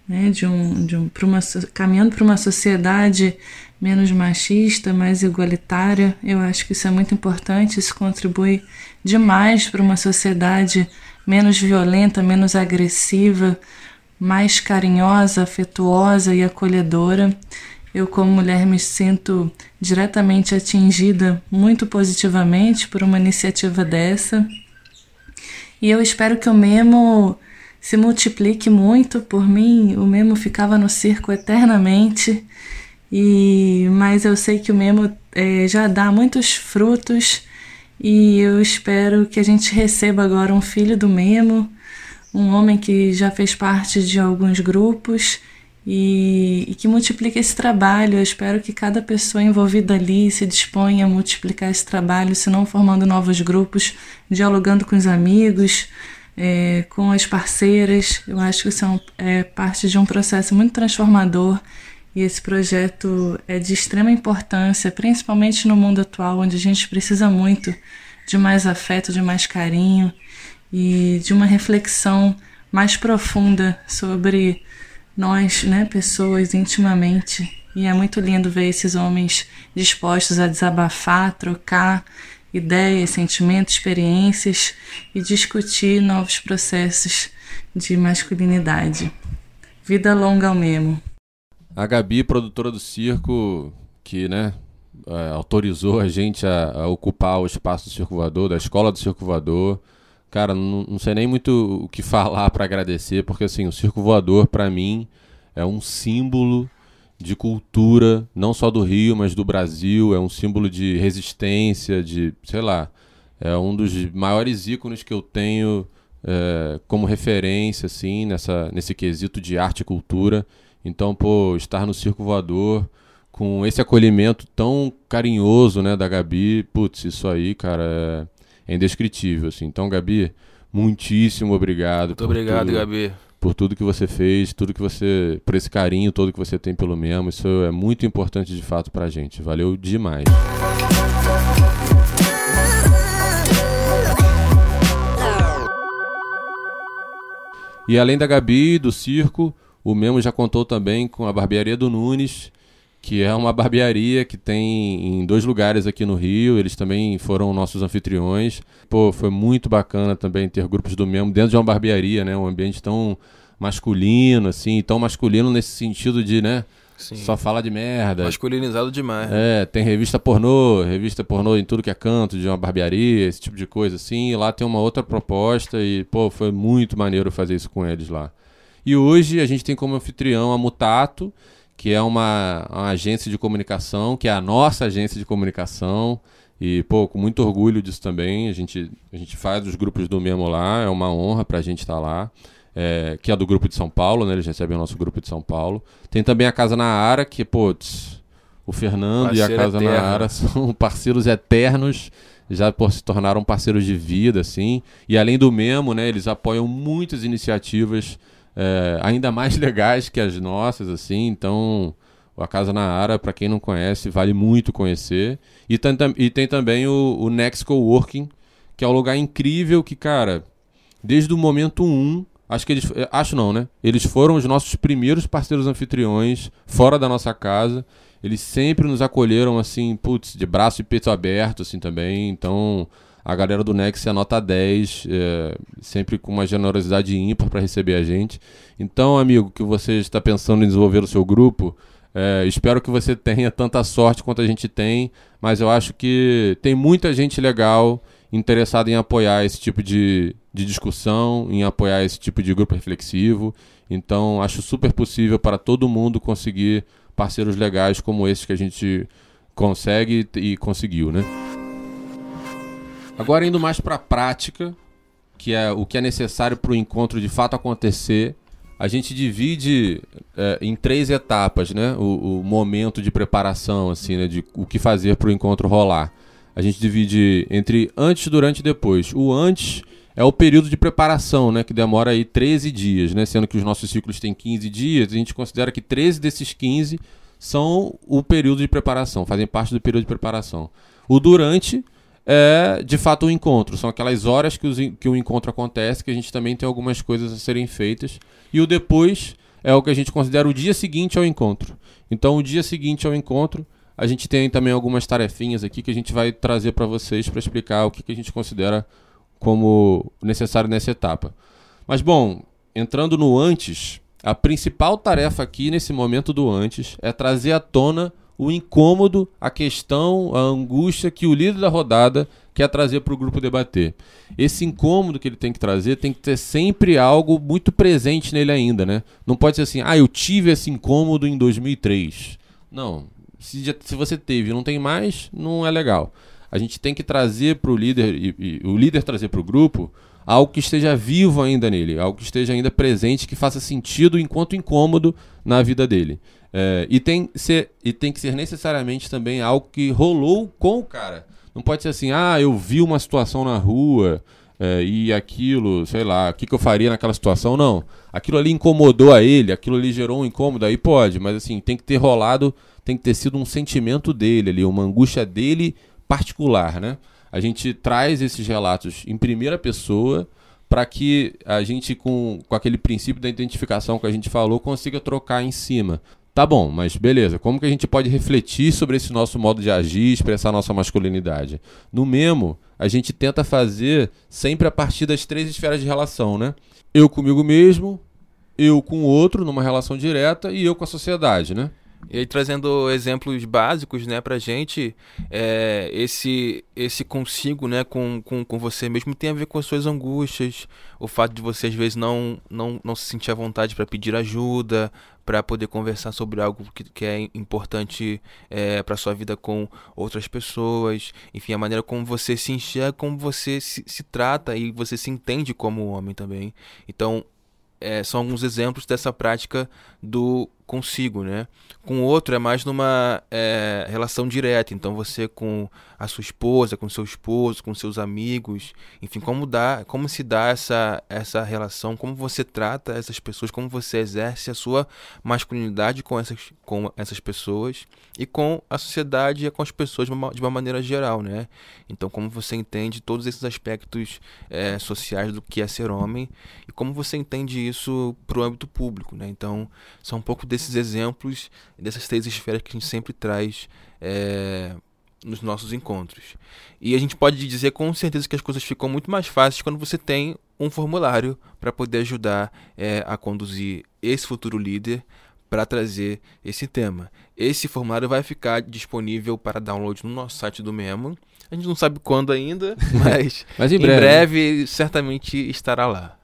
né, de um, de um, pra uma, caminhando para uma sociedade menos machista, mais igualitária. Eu acho que isso é muito importante, isso contribui demais para uma sociedade menos violenta, menos agressiva, mais carinhosa, afetuosa e acolhedora. Eu, como mulher, me sinto diretamente atingida muito positivamente por uma iniciativa dessa. E eu espero que o Memo se multiplique muito. Por mim, o Memo ficava no circo eternamente. E mas eu sei que o Memo é, já dá muitos frutos e eu espero que a gente receba agora um filho do Memo, um homem que já fez parte de alguns grupos e, e, que multiplique esse trabalho. Eu espero que cada pessoa envolvida ali se disponha a multiplicar esse trabalho, se não formando novos grupos, dialogando com os amigos, é, com as parceiras. Eu acho que isso é, um, é parte de um processo muito transformador e esse projeto é de extrema importância, principalmente no mundo atual, onde a gente precisa muito de mais afeto, de mais carinho e de uma reflexão mais profunda sobre nós, né, pessoas intimamente. E é muito lindo ver esses homens dispostos a desabafar, trocar ideias, sentimentos, experiências e discutir novos processos de masculinidade. Vida longa ao mesmo. A Gabi, produtora do circo, que né, é, autorizou a gente a, a, ocupar o espaço do circo voador, da escola do circo voador. Cara, não, não sei nem muito o que falar para agradecer, porque assim, o circo voador para mim é um símbolo de cultura, não só do Rio, mas do Brasil, é um símbolo de resistência, de, sei lá, é um dos maiores ícones que eu tenho é, como referência, assim, nessa, nesse quesito de arte e cultura. Então, pô, estar no Circo Voador com esse acolhimento tão carinhoso, né, da Gabi, putz, isso aí, cara, é, é indescritível, assim. Então, Gabi, muitíssimo obrigado. Muito obrigado, tudo, Gabi. Por tudo que você fez, tudo que você, por esse carinho todo que você tem pelo mesmo, isso é muito importante de fato pra gente. Valeu demais. E além da Gabi, do circo, o Memo já contou também com a barbearia do Nunes, que é uma barbearia que tem em dois lugares aqui no Rio. Eles também foram nossos anfitriões. Pô, foi muito bacana também ter grupos do Memo dentro de uma barbearia, né? Um ambiente tão masculino, assim, tão masculino nesse sentido de, né? Sim. Só fala de merda. Masculinizado demais. Né? É, tem revista pornô, revista pornô em tudo que é canto, de uma barbearia, esse tipo de coisa assim. E lá tem uma outra proposta e, pô, foi muito maneiro fazer isso com eles lá. E hoje a gente tem como anfitrião a Mutato, que é uma, uma, agência de comunicação, que é a nossa agência de comunicação. E, pô, com muito orgulho disso também. A gente, a gente faz os grupos do Memo lá, é uma honra pra gente estar tá lá. É, que é do grupo de São Paulo, né? Eles recebem o nosso grupo de São Paulo. Tem também a Casa na Ara, que, pô, o Fernando Parceiro e a Casa eterno. na Ara são parceiros eternos já por se tornaram parceiros de vida, assim. E além do Memo, né, eles apoiam muitas iniciativas é, ainda mais legais que as nossas, assim. Então, a Casa na Ara, para quem não conhece, vale muito conhecer. E tem, e tem também o, o Next Coworking, que é um lugar incrível que, cara, desde o momento 1, um, acho que eles. É, acho não, né? Eles foram os nossos primeiros parceiros anfitriões fora da nossa casa. Eles sempre nos acolheram, assim, putz, de braço e peito aberto, assim, também. Então, a galera do Nex é nota 10, é, sempre com uma generosidade ímpar para receber a gente. Então, amigo, que você está pensando em desenvolver o seu grupo, é, espero que você tenha tanta sorte quanto a gente tem, mas eu acho que tem muita gente legal interessada em apoiar esse tipo de, de discussão, em apoiar esse tipo de grupo reflexivo. Então, acho super possível para todo mundo conseguir parceiros legais como esses que a gente consegue e conseguiu, né? Agora indo mais para a prática, que é o que é necessário para o encontro de fato acontecer, a gente divide é, em três etapas, né? O, o, momento de preparação, assim, né? De o que fazer para o encontro rolar. A gente divide entre antes, durante e depois. O antes é o período de preparação, né? Que demora aí 13 dias, né? Sendo que os nossos ciclos têm 15 dias, a gente considera que 13 desses 15 são o período de preparação, fazem parte do período de preparação. O durante é de fato o um encontro. São aquelas horas que, que o encontro acontece, que a gente também tem algumas coisas a serem feitas. E o depois é o que a gente considera o dia seguinte ao encontro. Então, o dia seguinte ao encontro, a gente tem também algumas tarefinhas aqui que a gente vai trazer para vocês para explicar o que, que a gente considera como necessário nessa etapa. Mas, bom, entrando no antes, a principal tarefa aqui nesse momento do antes é trazer à tona o incômodo, a questão, a angústia que o líder da rodada quer trazer para o grupo debater. Esse incômodo que ele tem que trazer tem que ter sempre algo muito presente nele ainda, né? Não pode ser assim, ah, eu tive esse incômodo em 2003. Não. Se, já, se você teve não tem mais, não é legal. a gente tem que trazer para o líder, e, e o líder trazer para o grupo, algo que esteja vivo ainda nele, algo que esteja ainda presente, que faça sentido enquanto incômodo na vida dele. É, e, tem ser, e tem que ser necessariamente também algo que rolou com o cara. Não pode ser assim, ah, eu vi uma situação na rua é, e aquilo, sei lá, o que, que eu faria naquela situação? Não. Aquilo ali incomodou a ele, aquilo ali gerou um incômodo, aí pode, mas assim, tem que ter rolado, tem que ter sido um sentimento dele ali, uma angústia dele particular, né? A gente traz esses relatos em primeira pessoa para que a gente, com, com aquele princípio da identificação que a gente falou, consiga trocar em cima. Tá bom, mas beleza. Como que a gente pode refletir sobre esse nosso modo de agir, expressar nossa masculinidade? No Memo, a gente tenta fazer sempre a partir das três esferas de relação, né? Eu comigo mesmo, eu com o outro numa relação direta e eu com a sociedade, né? E aí, trazendo exemplos básicos, né, pra gente, é, esse, esse consigo, né, com, com, com você mesmo tem a ver com as suas angústias, o fato de você, às vezes, não, não, não se sentir à vontade para pedir ajuda, para poder conversar sobre algo que, que é importante é, para sua vida com outras pessoas, enfim, a maneira como você se enxerga, como você se, se trata e você se entende como homem também. Então, é, são alguns exemplos dessa prática do consigo, né? Com o outro é mais numa é, relação direta. Então você com a sua esposa, com seu esposo, com seus amigos, enfim, como dá, como se dá essa essa relação, como você trata essas pessoas, como você exerce a sua masculinidade com essas com essas pessoas e com a sociedade e com as pessoas de uma, de uma maneira geral, né? Então como você entende todos esses aspectos é, sociais do que é ser homem e como você entende isso para o âmbito público, né? Então são um pouco desses exemplos, dessas três esferas que a gente sempre traz é, nos nossos encontros. E a gente pode dizer com certeza que as coisas ficam muito mais fáceis quando você tem um formulário para poder ajudar é, a conduzir esse futuro líder para trazer esse tema. Esse formulário vai ficar disponível para download no nosso site do Memo. A gente não sabe quando ainda, mas, mas em, breve. em breve certamente estará lá.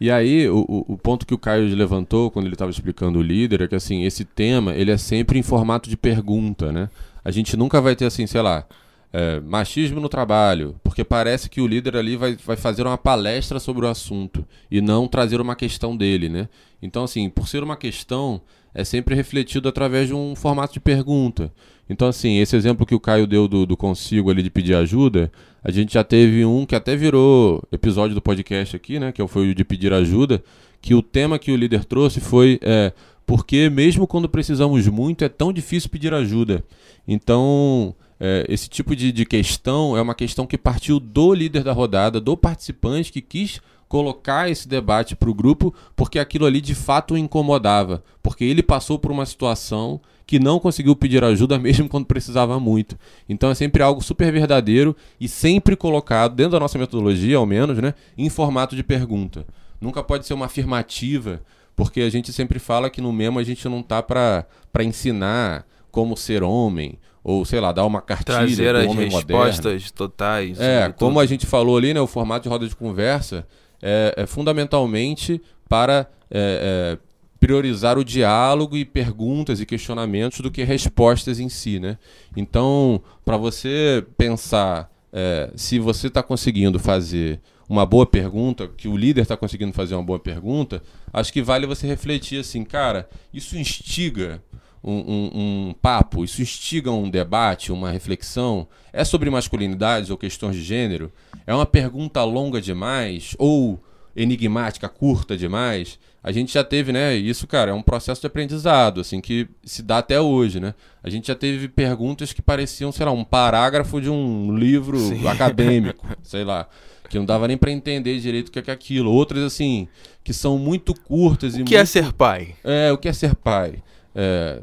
E aí, o, o ponto que o Caio levantou quando ele estava explicando o líder é que, assim, esse tema, ele é sempre em formato de pergunta, né? A gente nunca vai ter, assim, sei lá, é, machismo no trabalho, porque parece que o líder ali vai, vai fazer uma palestra sobre o assunto e não trazer uma questão dele, né? Então, assim, por ser uma questão, é sempre refletido através de um formato de pergunta. Então, assim, esse exemplo que o Caio deu do, do consigo ali de pedir ajuda, a gente já teve um que até virou episódio do podcast aqui, né? Que foi o de pedir ajuda, que o tema que o líder trouxe foi é, porque mesmo quando precisamos muito, é tão difícil pedir ajuda. Então, é, esse tipo de, de questão é uma questão que partiu do líder da rodada, do participante que quis colocar esse debate para o grupo, porque aquilo ali de fato o incomodava, porque ele passou por uma situação que não conseguiu pedir ajuda mesmo quando precisava muito. Então é sempre algo super verdadeiro e sempre colocado dentro da nossa metodologia, ao menos, né, em formato de pergunta. Nunca pode ser uma afirmativa, porque a gente sempre fala que no mesmo a gente não tá para ensinar como ser homem ou sei lá, dar uma cartilha Trazer as homem respostas moderno. totais. É, como tudo. a gente falou ali, né, o formato de roda de conversa é, é fundamentalmente para é, é, priorizar o diálogo e perguntas e questionamentos do que respostas em si, né? Então, para você pensar é, se você está conseguindo fazer uma boa pergunta, que o líder está conseguindo fazer uma boa pergunta, acho que vale você refletir assim, cara, isso instiga um, um, um, papo, isso instiga um debate, uma reflexão? É sobre masculinidades ou questões de gênero? É uma pergunta longa demais ou enigmática, curta demais? A gente já teve, né? Isso, cara, é um processo de aprendizado, assim, que se dá até hoje, né? A gente já teve perguntas que pareciam, sei lá, um parágrafo de um livro Sim. acadêmico, sei lá que não dava nem para entender direito o que é aquilo. Outras, assim, que são muito curtas o e. O que é muito... ser pai? É, o que é ser pai? É,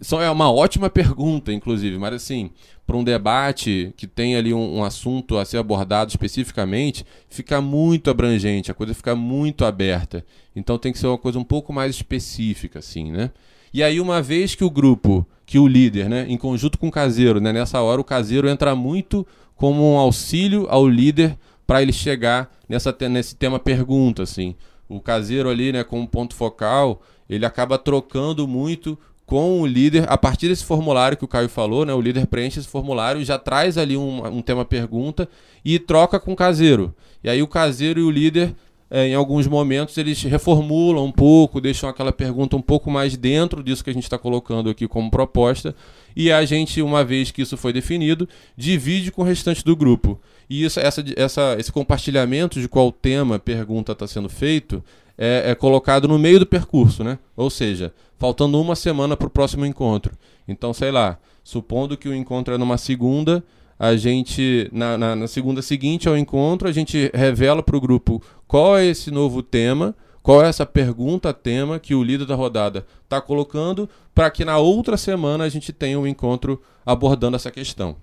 são, é uma ótima pergunta, inclusive, mas assim, para um debate que tem ali um, um, assunto a ser abordado especificamente, fica muito abrangente, a coisa fica muito aberta. Então tem que ser uma coisa um pouco mais específica, assim, né? E aí, uma vez que o grupo, que o líder, né, em conjunto com o caseiro, né, nessa hora o caseiro entra muito como um auxílio ao líder para ele chegar nessa, nesse tema pergunta, assim. O caseiro ali, né, como ponto focal, ele acaba trocando muito com o líder, a partir desse formulário que o Caio falou, né? O líder preenche esse formulário já traz ali um, um tema pergunta e troca com o caseiro. E aí o caseiro e o líder, é, em alguns momentos, eles reformulam um pouco, deixam aquela pergunta um pouco mais dentro disso que a gente está colocando aqui como proposta. E a gente, uma vez que isso foi definido, divide com o restante do grupo. E isso, essa, essa, esse compartilhamento de qual tema, pergunta está sendo feito, é, é, colocado no meio do percurso, né? Ou seja, faltando uma semana para o próximo encontro. Então, sei lá, supondo que o encontro é numa segunda, a gente, na, na, na segunda seguinte ao encontro, a gente revela para o grupo qual é esse novo tema, qual é essa pergunta tema que o líder da rodada está colocando, para que na outra semana a gente tenha um encontro abordando essa questão.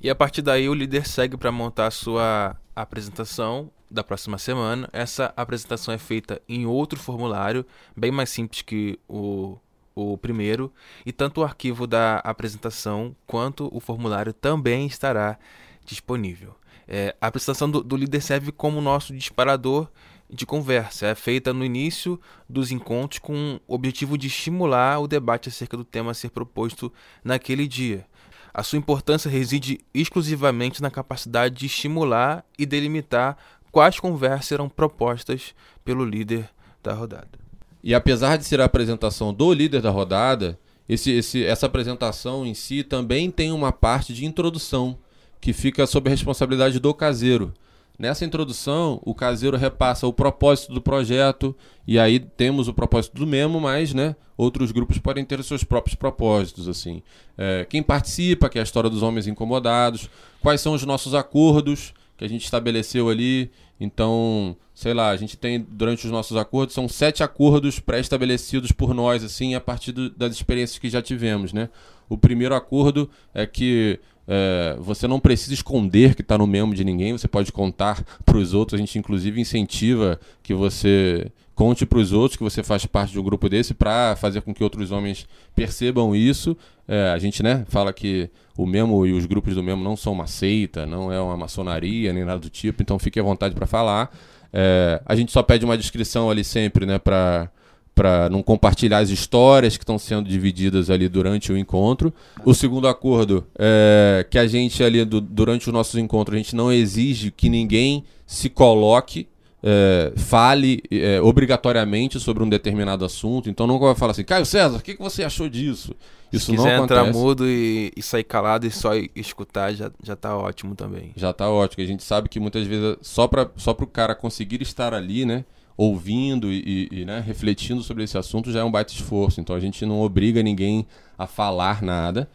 E a partir daí o líder segue para montar a sua apresentação da próxima semana. Essa apresentação é feita em outro formulário, bem mais simples que o, o primeiro, e tanto o arquivo da apresentação quanto o formulário também estará disponível. É, a apresentação do, do líder serve como nosso disparador de conversa. É feita no início dos encontros com o objetivo de estimular o debate acerca do tema a ser proposto naquele dia. A sua importância reside exclusivamente na capacidade de estimular e delimitar quais conversas serão propostas pelo líder da rodada. E apesar de ser a apresentação do líder da rodada, esse, esse, essa apresentação em si também tem uma parte de introdução que fica sob a responsabilidade do caseiro. Nessa introdução, o caseiro repassa o propósito do projeto, e aí temos o propósito do mesmo, mas né, outros grupos podem ter seus próprios propósitos. assim. É, quem participa, que é a história dos homens incomodados, quais são os nossos acordos que a gente estabeleceu ali. Então, sei lá, a gente tem durante os nossos acordos, são sete acordos pré-estabelecidos por nós, assim, a partir do, das experiências que já tivemos, né? O primeiro acordo é que é, você não precisa esconder que está no mesmo de ninguém, você pode contar para os outros. A gente, inclusive, incentiva que você conte para os outros que você faz parte de um grupo desse para fazer com que outros homens percebam isso. É, a gente né, fala que o Memo e os grupos do Memo não são uma seita, não é uma maçonaria nem nada do tipo, então fique à vontade para falar. É, a gente só pede uma descrição ali sempre né, para para não compartilhar as histórias que estão sendo divididas ali durante o encontro. O segundo acordo é que a gente ali do, durante os nossos encontros a gente não exige que ninguém se coloque é, fale é, obrigatoriamente sobre um determinado assunto. Então não vai falar assim, Caio César, o que, que você achou disso? Isso Se não quiser acontece. entrar mudo e, e, sair calado e só escutar, já, já tá ótimo também. Já tá ótimo. A gente sabe que muitas vezes só para só o cara conseguir estar ali, né? ouvindo e, e né, refletindo sobre esse assunto já é um baita esforço. Então a gente não obriga ninguém a falar nada.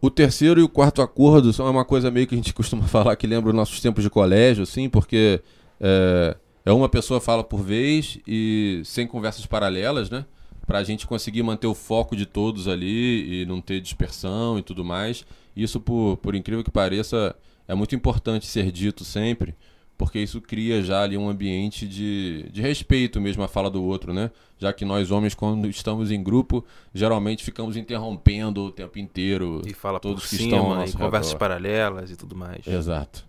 O terceiro e o quarto acordo são uma coisa meio que a gente costuma falar que lembra os nossos tempos de colégio, assim, porque é, é uma pessoa fala por vez e sem conversas paralelas, né? Para a gente conseguir manter o foco de todos ali e não ter dispersão e tudo mais. Isso, por, por incrível que pareça, é muito importante ser dito sempre porque isso cria já ali um ambiente de, de respeito mesmo à fala do outro, né? Já que nós homens, quando estamos em grupo, geralmente ficamos interrompendo o tempo inteiro. E fala todos que cima, estão ao nosso e conversas paralelas e tudo mais. Exato.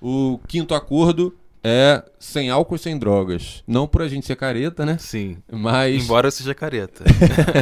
O quinto acordo é sem álcool e sem drogas. Não por a gente ser careta, né? Sim. Mas. Embora eu seja careta.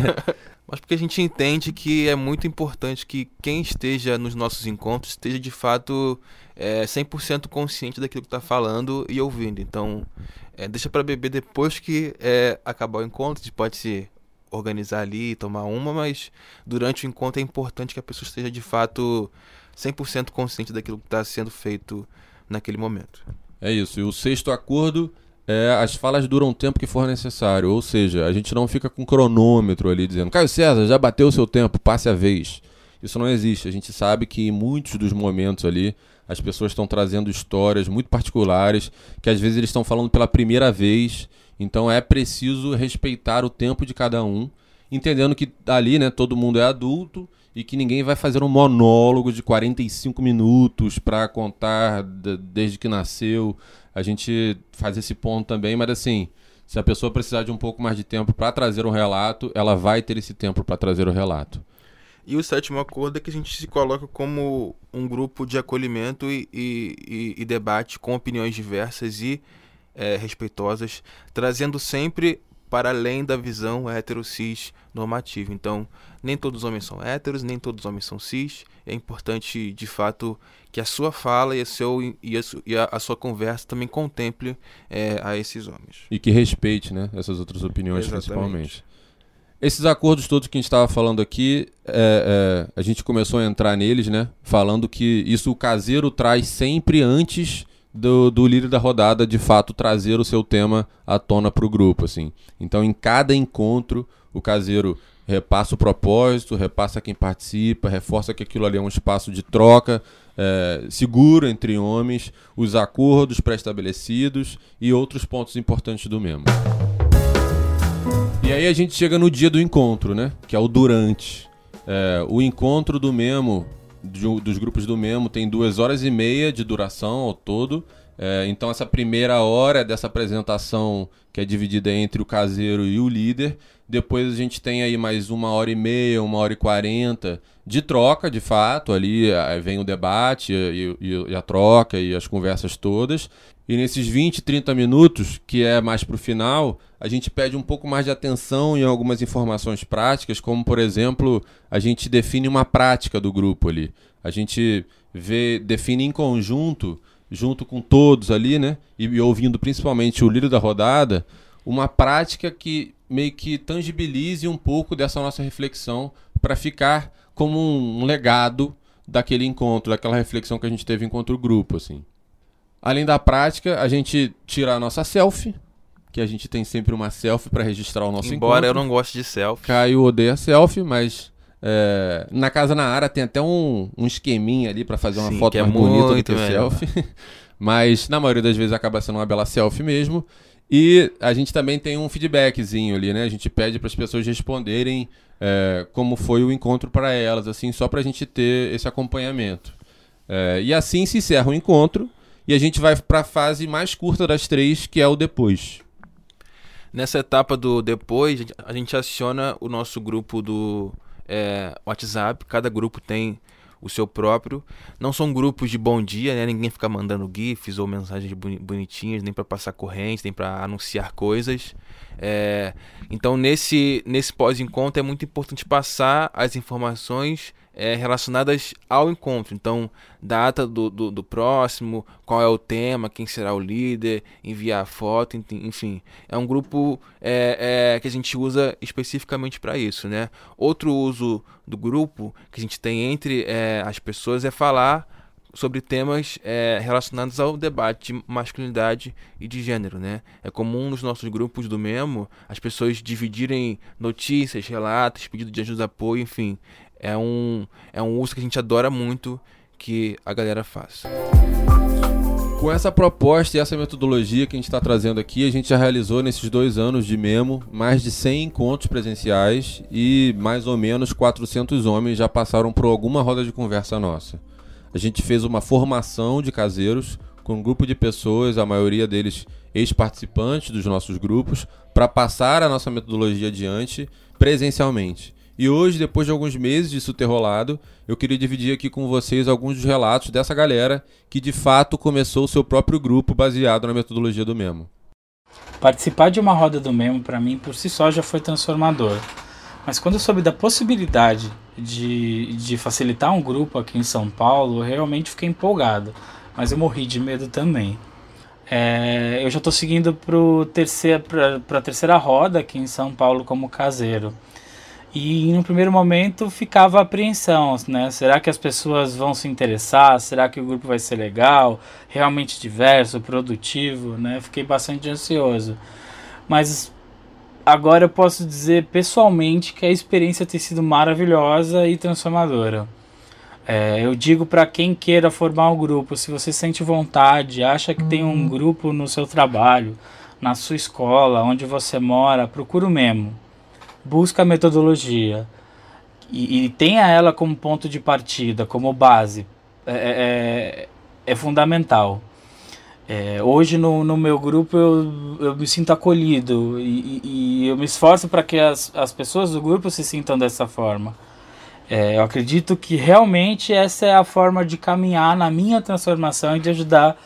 mas porque a gente entende que é muito importante que quem esteja nos nossos encontros esteja de fato é, 100% consciente daquilo que está falando e ouvindo. Então, é, deixa para beber depois que é, acabar o encontro. A gente pode se organizar ali e tomar uma, mas durante o encontro é importante que a pessoa esteja de fato 100% consciente daquilo que está sendo feito naquele momento. É isso. E o sexto acordo é, as falas duram o tempo que for necessário. Ou seja, a gente não fica com cronômetro ali dizendo, Caio César, já bateu o seu tempo, passe a vez. Isso não existe. A gente sabe que em muitos dos momentos ali as pessoas estão trazendo histórias muito particulares, que às vezes eles estão falando pela primeira vez. Então é preciso respeitar o tempo de cada um, entendendo que ali, né, todo mundo é adulto e que ninguém vai fazer um monólogo de 45 minutos para contar desde que nasceu. A gente faz esse ponto também, mas assim, se a pessoa precisar de um pouco mais de tempo para trazer um relato, ela vai ter esse tempo para trazer o relato. E o sétimo acordo é que a gente se coloca como um grupo de acolhimento e, e, e debate com opiniões diversas e é, respeitosas, trazendo sempre para além da visão hetero-cis normativa. Então, nem todos os homens são héteros, nem todos os homens são cis. É importante, de fato, que a sua fala e a, seu, e a, e a, sua conversa também contemple é, a esses homens. E que respeite né, essas outras opiniões, Exatamente. principalmente. Esses acordos todos que a gente estava falando aqui, é, é, a gente começou a entrar neles, né? Falando que isso o caseiro traz sempre antes do, do líder da rodada, de fato, trazer o seu tema à tona para o grupo, assim. Então, em cada encontro, o caseiro repassa o propósito, repassa quem participa, reforça que aquilo ali é um espaço de troca é, seguro entre homens, os acordos pré-estabelecidos e outros pontos importantes do mesmo. E aí a gente chega no dia do encontro, né? Que é o durante. É, o encontro do Memo, dos grupos do Memo, tem duas horas e meia de duração ao todo. É, então essa primeira hora dessa apresentação, que é dividida entre o caseiro e o líder, depois a gente tem aí mais uma hora e meia, uma hora e quarenta de troca, de fato. Ali vem o debate e, e, e, a troca e as conversas todas. E nesses 20, 30 minutos, que é mais para o final, a gente pede um pouco mais de atenção em algumas informações práticas, como por exemplo, a gente define uma prática do grupo ali. A gente vê, define em conjunto, junto com todos ali, né? E, e ouvindo principalmente o líder da rodada, uma prática que meio que tangibilize um pouco dessa nossa reflexão para ficar como um legado daquele encontro, daquela reflexão que a gente teve enquanto grupo, assim. Além da prática, a gente tira a nossa selfie, que a gente tem sempre uma selfie para registrar o nosso Embora encontro. Embora eu não goste de selfie. Caio odeia selfie, mas é, na casa na área tem até um, um esqueminha ali para fazer uma Sim, foto é mais é bonita do que melhor. selfie. mas na maioria das vezes acaba sendo uma bela selfie mesmo. E a gente também tem um feedbackzinho ali, né? A gente pede para as pessoas responderem é, como foi o encontro para elas, assim, só para a gente ter esse acompanhamento. É, e assim se encerra o encontro e a gente vai para a fase mais curta das três, que é o depois. Nessa etapa do depois, a gente aciona o nosso grupo do é, WhatsApp. Cada grupo tem o seu próprio. Não são grupos de bom dia, né? Ninguém fica mandando GIFs ou mensagens bonitinhas, nem para passar corrente, nem para anunciar coisas. É, então, nesse, nesse pós-encontro, é muito importante passar as informações é, relacionadas ao encontro. Então, data do, do, do, próximo, qual é o tema, quem será o líder, enviar a foto, enfim. É um grupo é, é, que a gente usa especificamente para isso. Né? Outro uso do grupo que a gente tem entre é, as pessoas é falar sobre temas é, relacionados ao debate de masculinidade e de gênero, né? É comum nos nossos grupos do Memo as pessoas dividirem notícias, relatos, pedido de ajuda, apoio, enfim é um, é um uso que a gente adora muito que a galera faz. Com essa proposta e essa metodologia que a gente está trazendo aqui, a gente já realizou nesses dois anos de Memo mais de 100 encontros presenciais e mais ou menos 400 homens já passaram por alguma roda de conversa nossa. A gente fez uma formação de caseiros com um grupo de pessoas, a maioria deles ex-participantes dos nossos grupos, para passar a nossa metodologia adiante presencialmente. E hoje, depois de alguns meses disso ter rolado, eu queria dividir aqui com vocês alguns dos relatos dessa galera que de fato começou o seu próprio grupo baseado na metodologia do Memo. Participar de uma roda do Memo para mim por si só já foi transformador. Mas quando eu soube da possibilidade de, de facilitar um grupo aqui em São Paulo, eu realmente fiquei empolgado. Mas eu morri de medo também. É, eu já estou seguindo para a terceira roda aqui em São Paulo como caseiro. E no primeiro momento ficava a apreensão, né? Será que as pessoas vão se interessar? Será que o grupo vai ser legal, realmente diverso, produtivo, né? Fiquei bastante ansioso. Mas agora eu posso dizer pessoalmente que a experiência tem sido maravilhosa e transformadora. É, eu digo para quem queira formar um grupo, se você sente vontade, acha que uhum. tem um uhum. grupo no seu trabalho, na sua escola, onde você mora, procura o mesmo busca a metodologia e, e tenha ela como ponto de partida, como base, é, é, é, é fundamental. É, hoje no, no meu grupo eu, eu me sinto acolhido e, e eu me esforço para que as, as pessoas do grupo se sintam dessa forma. É, eu acredito que realmente essa é a forma de caminhar na minha transformação e de ajudar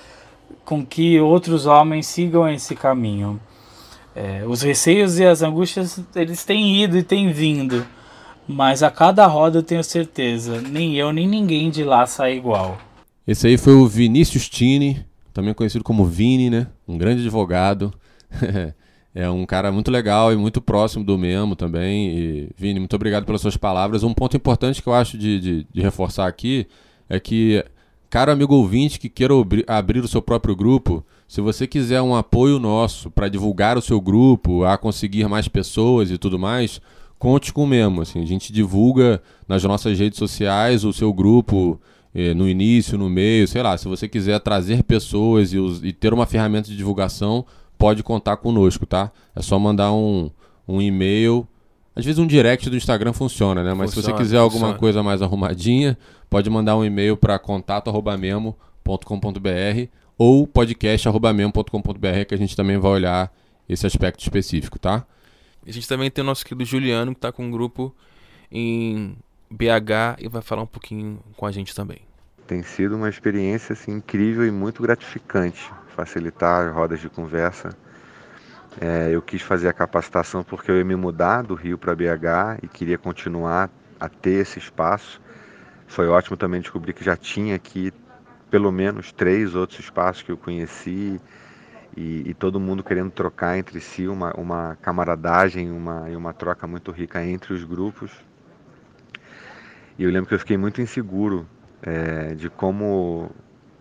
com que outros homens sigam esse caminho. É, os receios e as angústias, eles têm ido e têm vindo. Mas a cada roda eu tenho certeza, nem eu nem ninguém de lá sai igual. Esse aí foi o Vinícius Tini, também conhecido como Vini, né? Um grande advogado. é um cara muito legal e muito próximo do Memo também. E, Vini, muito obrigado pelas suas palavras. Um ponto importante que eu acho de, de, de reforçar aqui é que, caro amigo ouvinte que queira abrir o seu próprio grupo, se você quiser um apoio nosso para divulgar o seu grupo, a conseguir mais pessoas e tudo mais, conte com o Memo. Assim, a gente divulga nas nossas redes sociais o seu grupo eh, no início, no meio, sei lá. Se você quiser trazer pessoas e, e, ter uma ferramenta de divulgação, pode contar conosco, tá? É só mandar um, um e-mail. Às vezes um direct do Instagram funciona, né? Mas funciona, se você quiser alguma funciona. coisa mais arrumadinha, pode mandar um e-mail para contato@memo.com.br ou podcast.memo.com.br que a gente também vai olhar esse aspecto específico, tá? A gente também tem o nosso querido Juliano, que está com um grupo em BH e vai falar um pouquinho com a gente também. Tem sido uma experiência assim, incrível e muito gratificante facilitar as rodas de conversa. É, eu quis fazer a capacitação porque eu ia me mudar do Rio para BH e queria continuar a ter esse espaço. Foi ótimo também descobrir que já tinha aqui pelo menos três outros espaços que eu conheci e, e, todo mundo querendo trocar entre si uma, uma camaradagem uma, e uma troca muito rica entre os grupos. E eu lembro que eu fiquei muito inseguro é, de como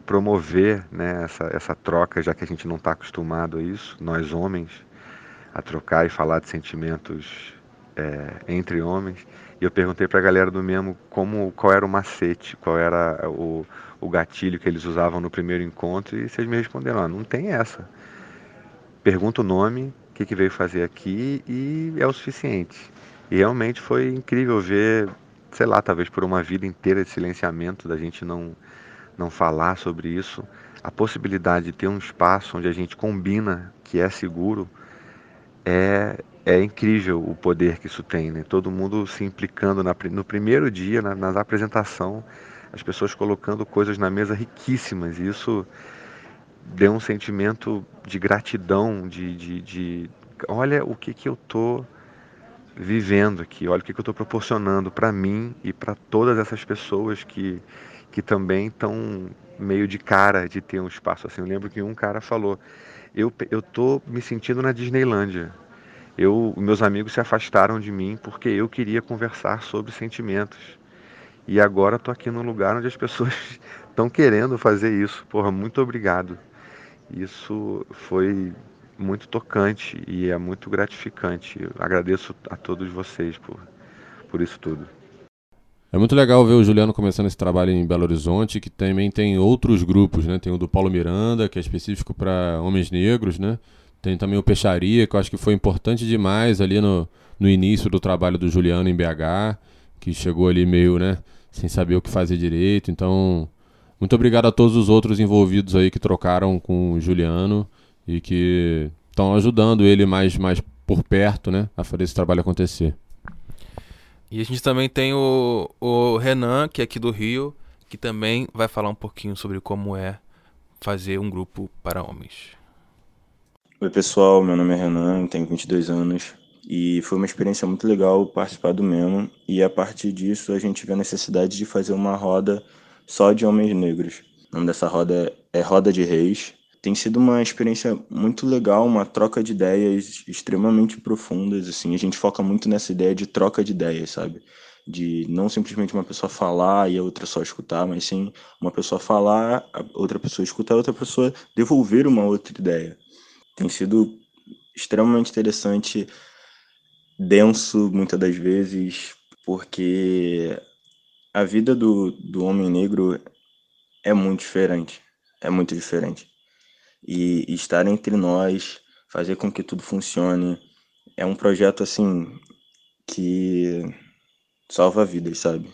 promover né, essa, essa troca, já que a gente não está acostumado a isso, nós homens, a trocar e falar de sentimentos é, entre homens. E eu perguntei para a galera do mesmo como, qual era o macete, qual era o, o gatilho que eles usavam no primeiro encontro e vocês me responderam, ah, não tem essa. Pergunta o nome, o que, que veio fazer aqui e é o suficiente. E realmente foi incrível ver, sei lá, talvez por uma vida inteira de silenciamento, da gente não, não falar sobre isso, a possibilidade de ter um espaço onde a gente combina que é seguro é, é incrível o poder que isso tem, né? Todo mundo se implicando na, no primeiro dia, na, na apresentação, as pessoas colocando coisas na mesa riquíssimas. E isso deu um sentimento de gratidão, de, de, de olha o que, que eu estou vivendo aqui, olha o que, que eu estou proporcionando para mim e para todas essas pessoas que, que também estão meio de cara de ter um espaço assim. Eu lembro que um cara falou: eu eu tô me sentindo na Disneylândia. Eu, meus amigos se afastaram de mim porque eu queria conversar sobre sentimentos. E agora estou aqui num lugar onde as pessoas estão querendo fazer isso. Porra, muito obrigado. Isso foi muito tocante e é muito gratificante. Eu agradeço a todos vocês por, por isso tudo. É muito legal ver o Juliano começando esse trabalho em Belo Horizonte, que também tem outros grupos, né? Tem o do Paulo Miranda, que é específico para homens negros, né? Tem também o Peixaria, que eu acho que foi importante demais ali no, no início do trabalho do Juliano em BH, que chegou ali meio, né? sem saber o que fazer direito. Então, muito obrigado a todos os outros envolvidos aí que trocaram com o Juliano e que estão ajudando ele mais, mais por perto, né, a fazer esse trabalho acontecer. E a gente também tem o, o Renan, que é aqui do Rio, que também vai falar um pouquinho sobre como é fazer um grupo para homens. Oi pessoal, meu nome é Renan, tenho 22 anos, e foi uma experiência muito legal participar do Memo. E a partir disso a gente vê a necessidade de fazer uma roda só de homens negros. O nome dessa roda é Roda de Reis. Tem sido uma experiência muito legal, uma troca de ideias extremamente profundas. Assim, a gente foca muito nessa ideia de troca de ideias, sabe? De não simplesmente uma pessoa falar e a outra só escutar, mas sim uma pessoa falar, outra pessoa escutar, outra pessoa devolver uma outra ideia. Tem sido extremamente interessante denso muitas das vezes, porque a vida do, do homem negro é muito diferente. É muito diferente. E, estar entre nós, fazer com que tudo funcione, é um projeto assim que salva vidas, sabe?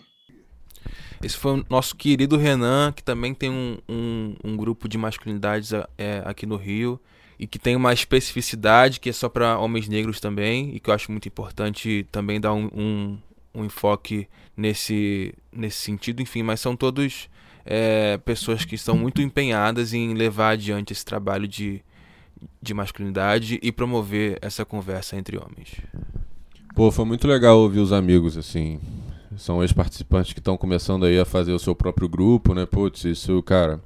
Esse foi o nosso querido Renan, que também tem um, um, um grupo de masculinidades é, aqui no Rio e que tem uma especificidade que é só para homens negros também e que eu acho muito importante também dar um, um, um enfoque nesse, nesse sentido. Enfim, mas são todos é, pessoas que estão muito empenhadas em levar adiante esse trabalho de, de masculinidade e promover essa conversa entre homens. Pô, foi muito legal ouvir os amigos, assim. São ex-participantes que estão começando aí a fazer o seu próprio grupo, né? Putz, isso, cara,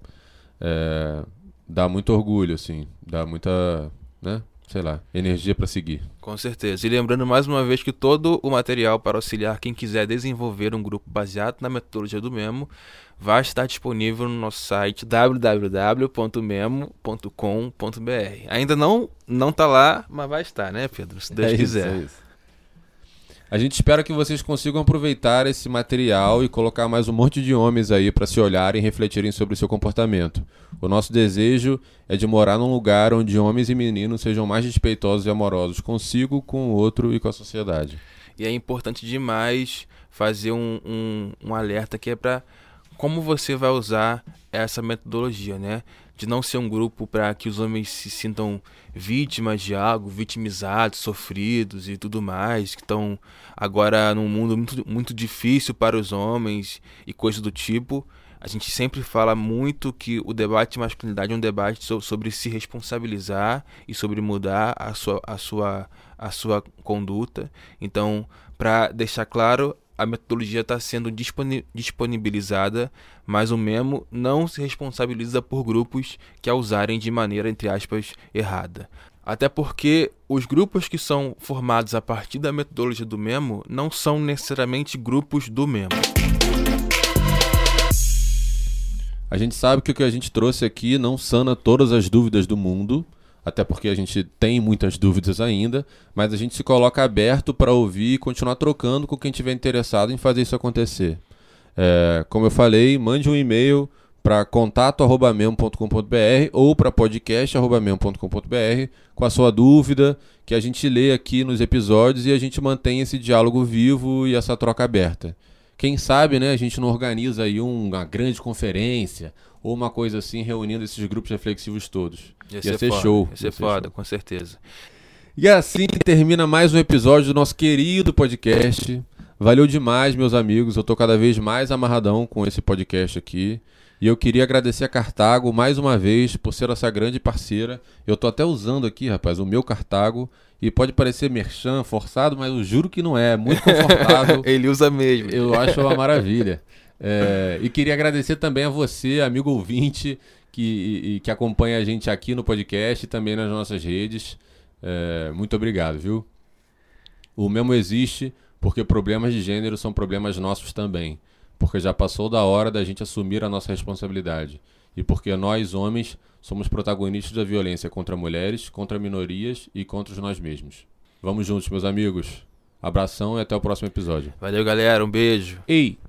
é, dá muito orgulho, assim. Dá muita, né? Sei lá, energia para seguir. Com certeza. E lembrando mais uma vez que todo o material para auxiliar quem quiser desenvolver um grupo baseado na metodologia do Memo vai estar disponível no nosso site www.memo.com.br. Ainda não não tá lá, mas vai estar, né, Pedro? Se Deus é quiser. Isso, é isso. A gente espera que vocês consigam aproveitar esse material e colocar mais um monte de homens aí para se olharem e refletirem sobre o seu comportamento. O nosso desejo é de morar num lugar onde homens e meninos sejam mais respeitosos e amorosos consigo, com o outro e com a sociedade. E é importante demais fazer um, um, um alerta que é para como você vai usar essa metodologia, né? De não ser um grupo para que os homens se sintam vítimas de algo, vitimizados, sofridos e tudo mais, que estão agora num mundo muito, muito difícil para os homens e coisas do tipo. A gente sempre fala muito que o debate de masculinidade é um debate sobre se responsabilizar e sobre mudar a sua, a sua, a sua conduta. Então, para deixar claro, a metodologia está sendo disponibilizada, mas o Memo não se responsabiliza por grupos que a usarem de maneira, entre aspas, errada. Até porque os grupos que são formados a partir da metodologia do Memo não são necessariamente grupos do Memo. A gente sabe que o que a gente trouxe aqui não sana todas as dúvidas do mundo, até porque a gente tem muitas dúvidas ainda, mas a gente se coloca aberto para ouvir e continuar trocando com quem tiver interessado em fazer isso acontecer. É, como eu falei, mande um e-mail para contato@memo.com.br ou para podcast@memo.com.br com a sua dúvida, que a gente lê aqui nos episódios e a gente mantém esse diálogo vivo e essa troca aberta. Quem sabe, né, a gente não organiza aí uma grande conferência ou uma coisa assim, reunindo esses grupos reflexivos todos. Ia, ia ser, foda, show. Ia ser, ia ser foda, show. com certeza. E assim termina mais um episódio do nosso querido podcast. Valeu demais, meus amigos. Eu tô cada vez mais amarradão com esse podcast aqui. E eu queria agradecer a Cartago mais uma vez por ser essa grande parceira. Eu tô até usando aqui, rapaz, o meu Cartago. E pode parecer merchan, forçado, mas eu juro que não é. É muito confortável. Ele usa mesmo. Eu acho uma maravilha. É, e queria agradecer também a você, amigo ouvinte, que, que acompanha a gente aqui no podcast e também nas nossas redes. É, muito obrigado, viu? O mesmo existe porque problemas de gênero são problemas nossos também. Porque já passou da hora da gente assumir a nossa responsabilidade. E porque nós, homens, somos protagonistas da violência contra mulheres, contra minorias e contra nós mesmos. Vamos juntos, meus amigos. Abração e até o próximo episódio. Valeu, galera. Um beijo. Ei!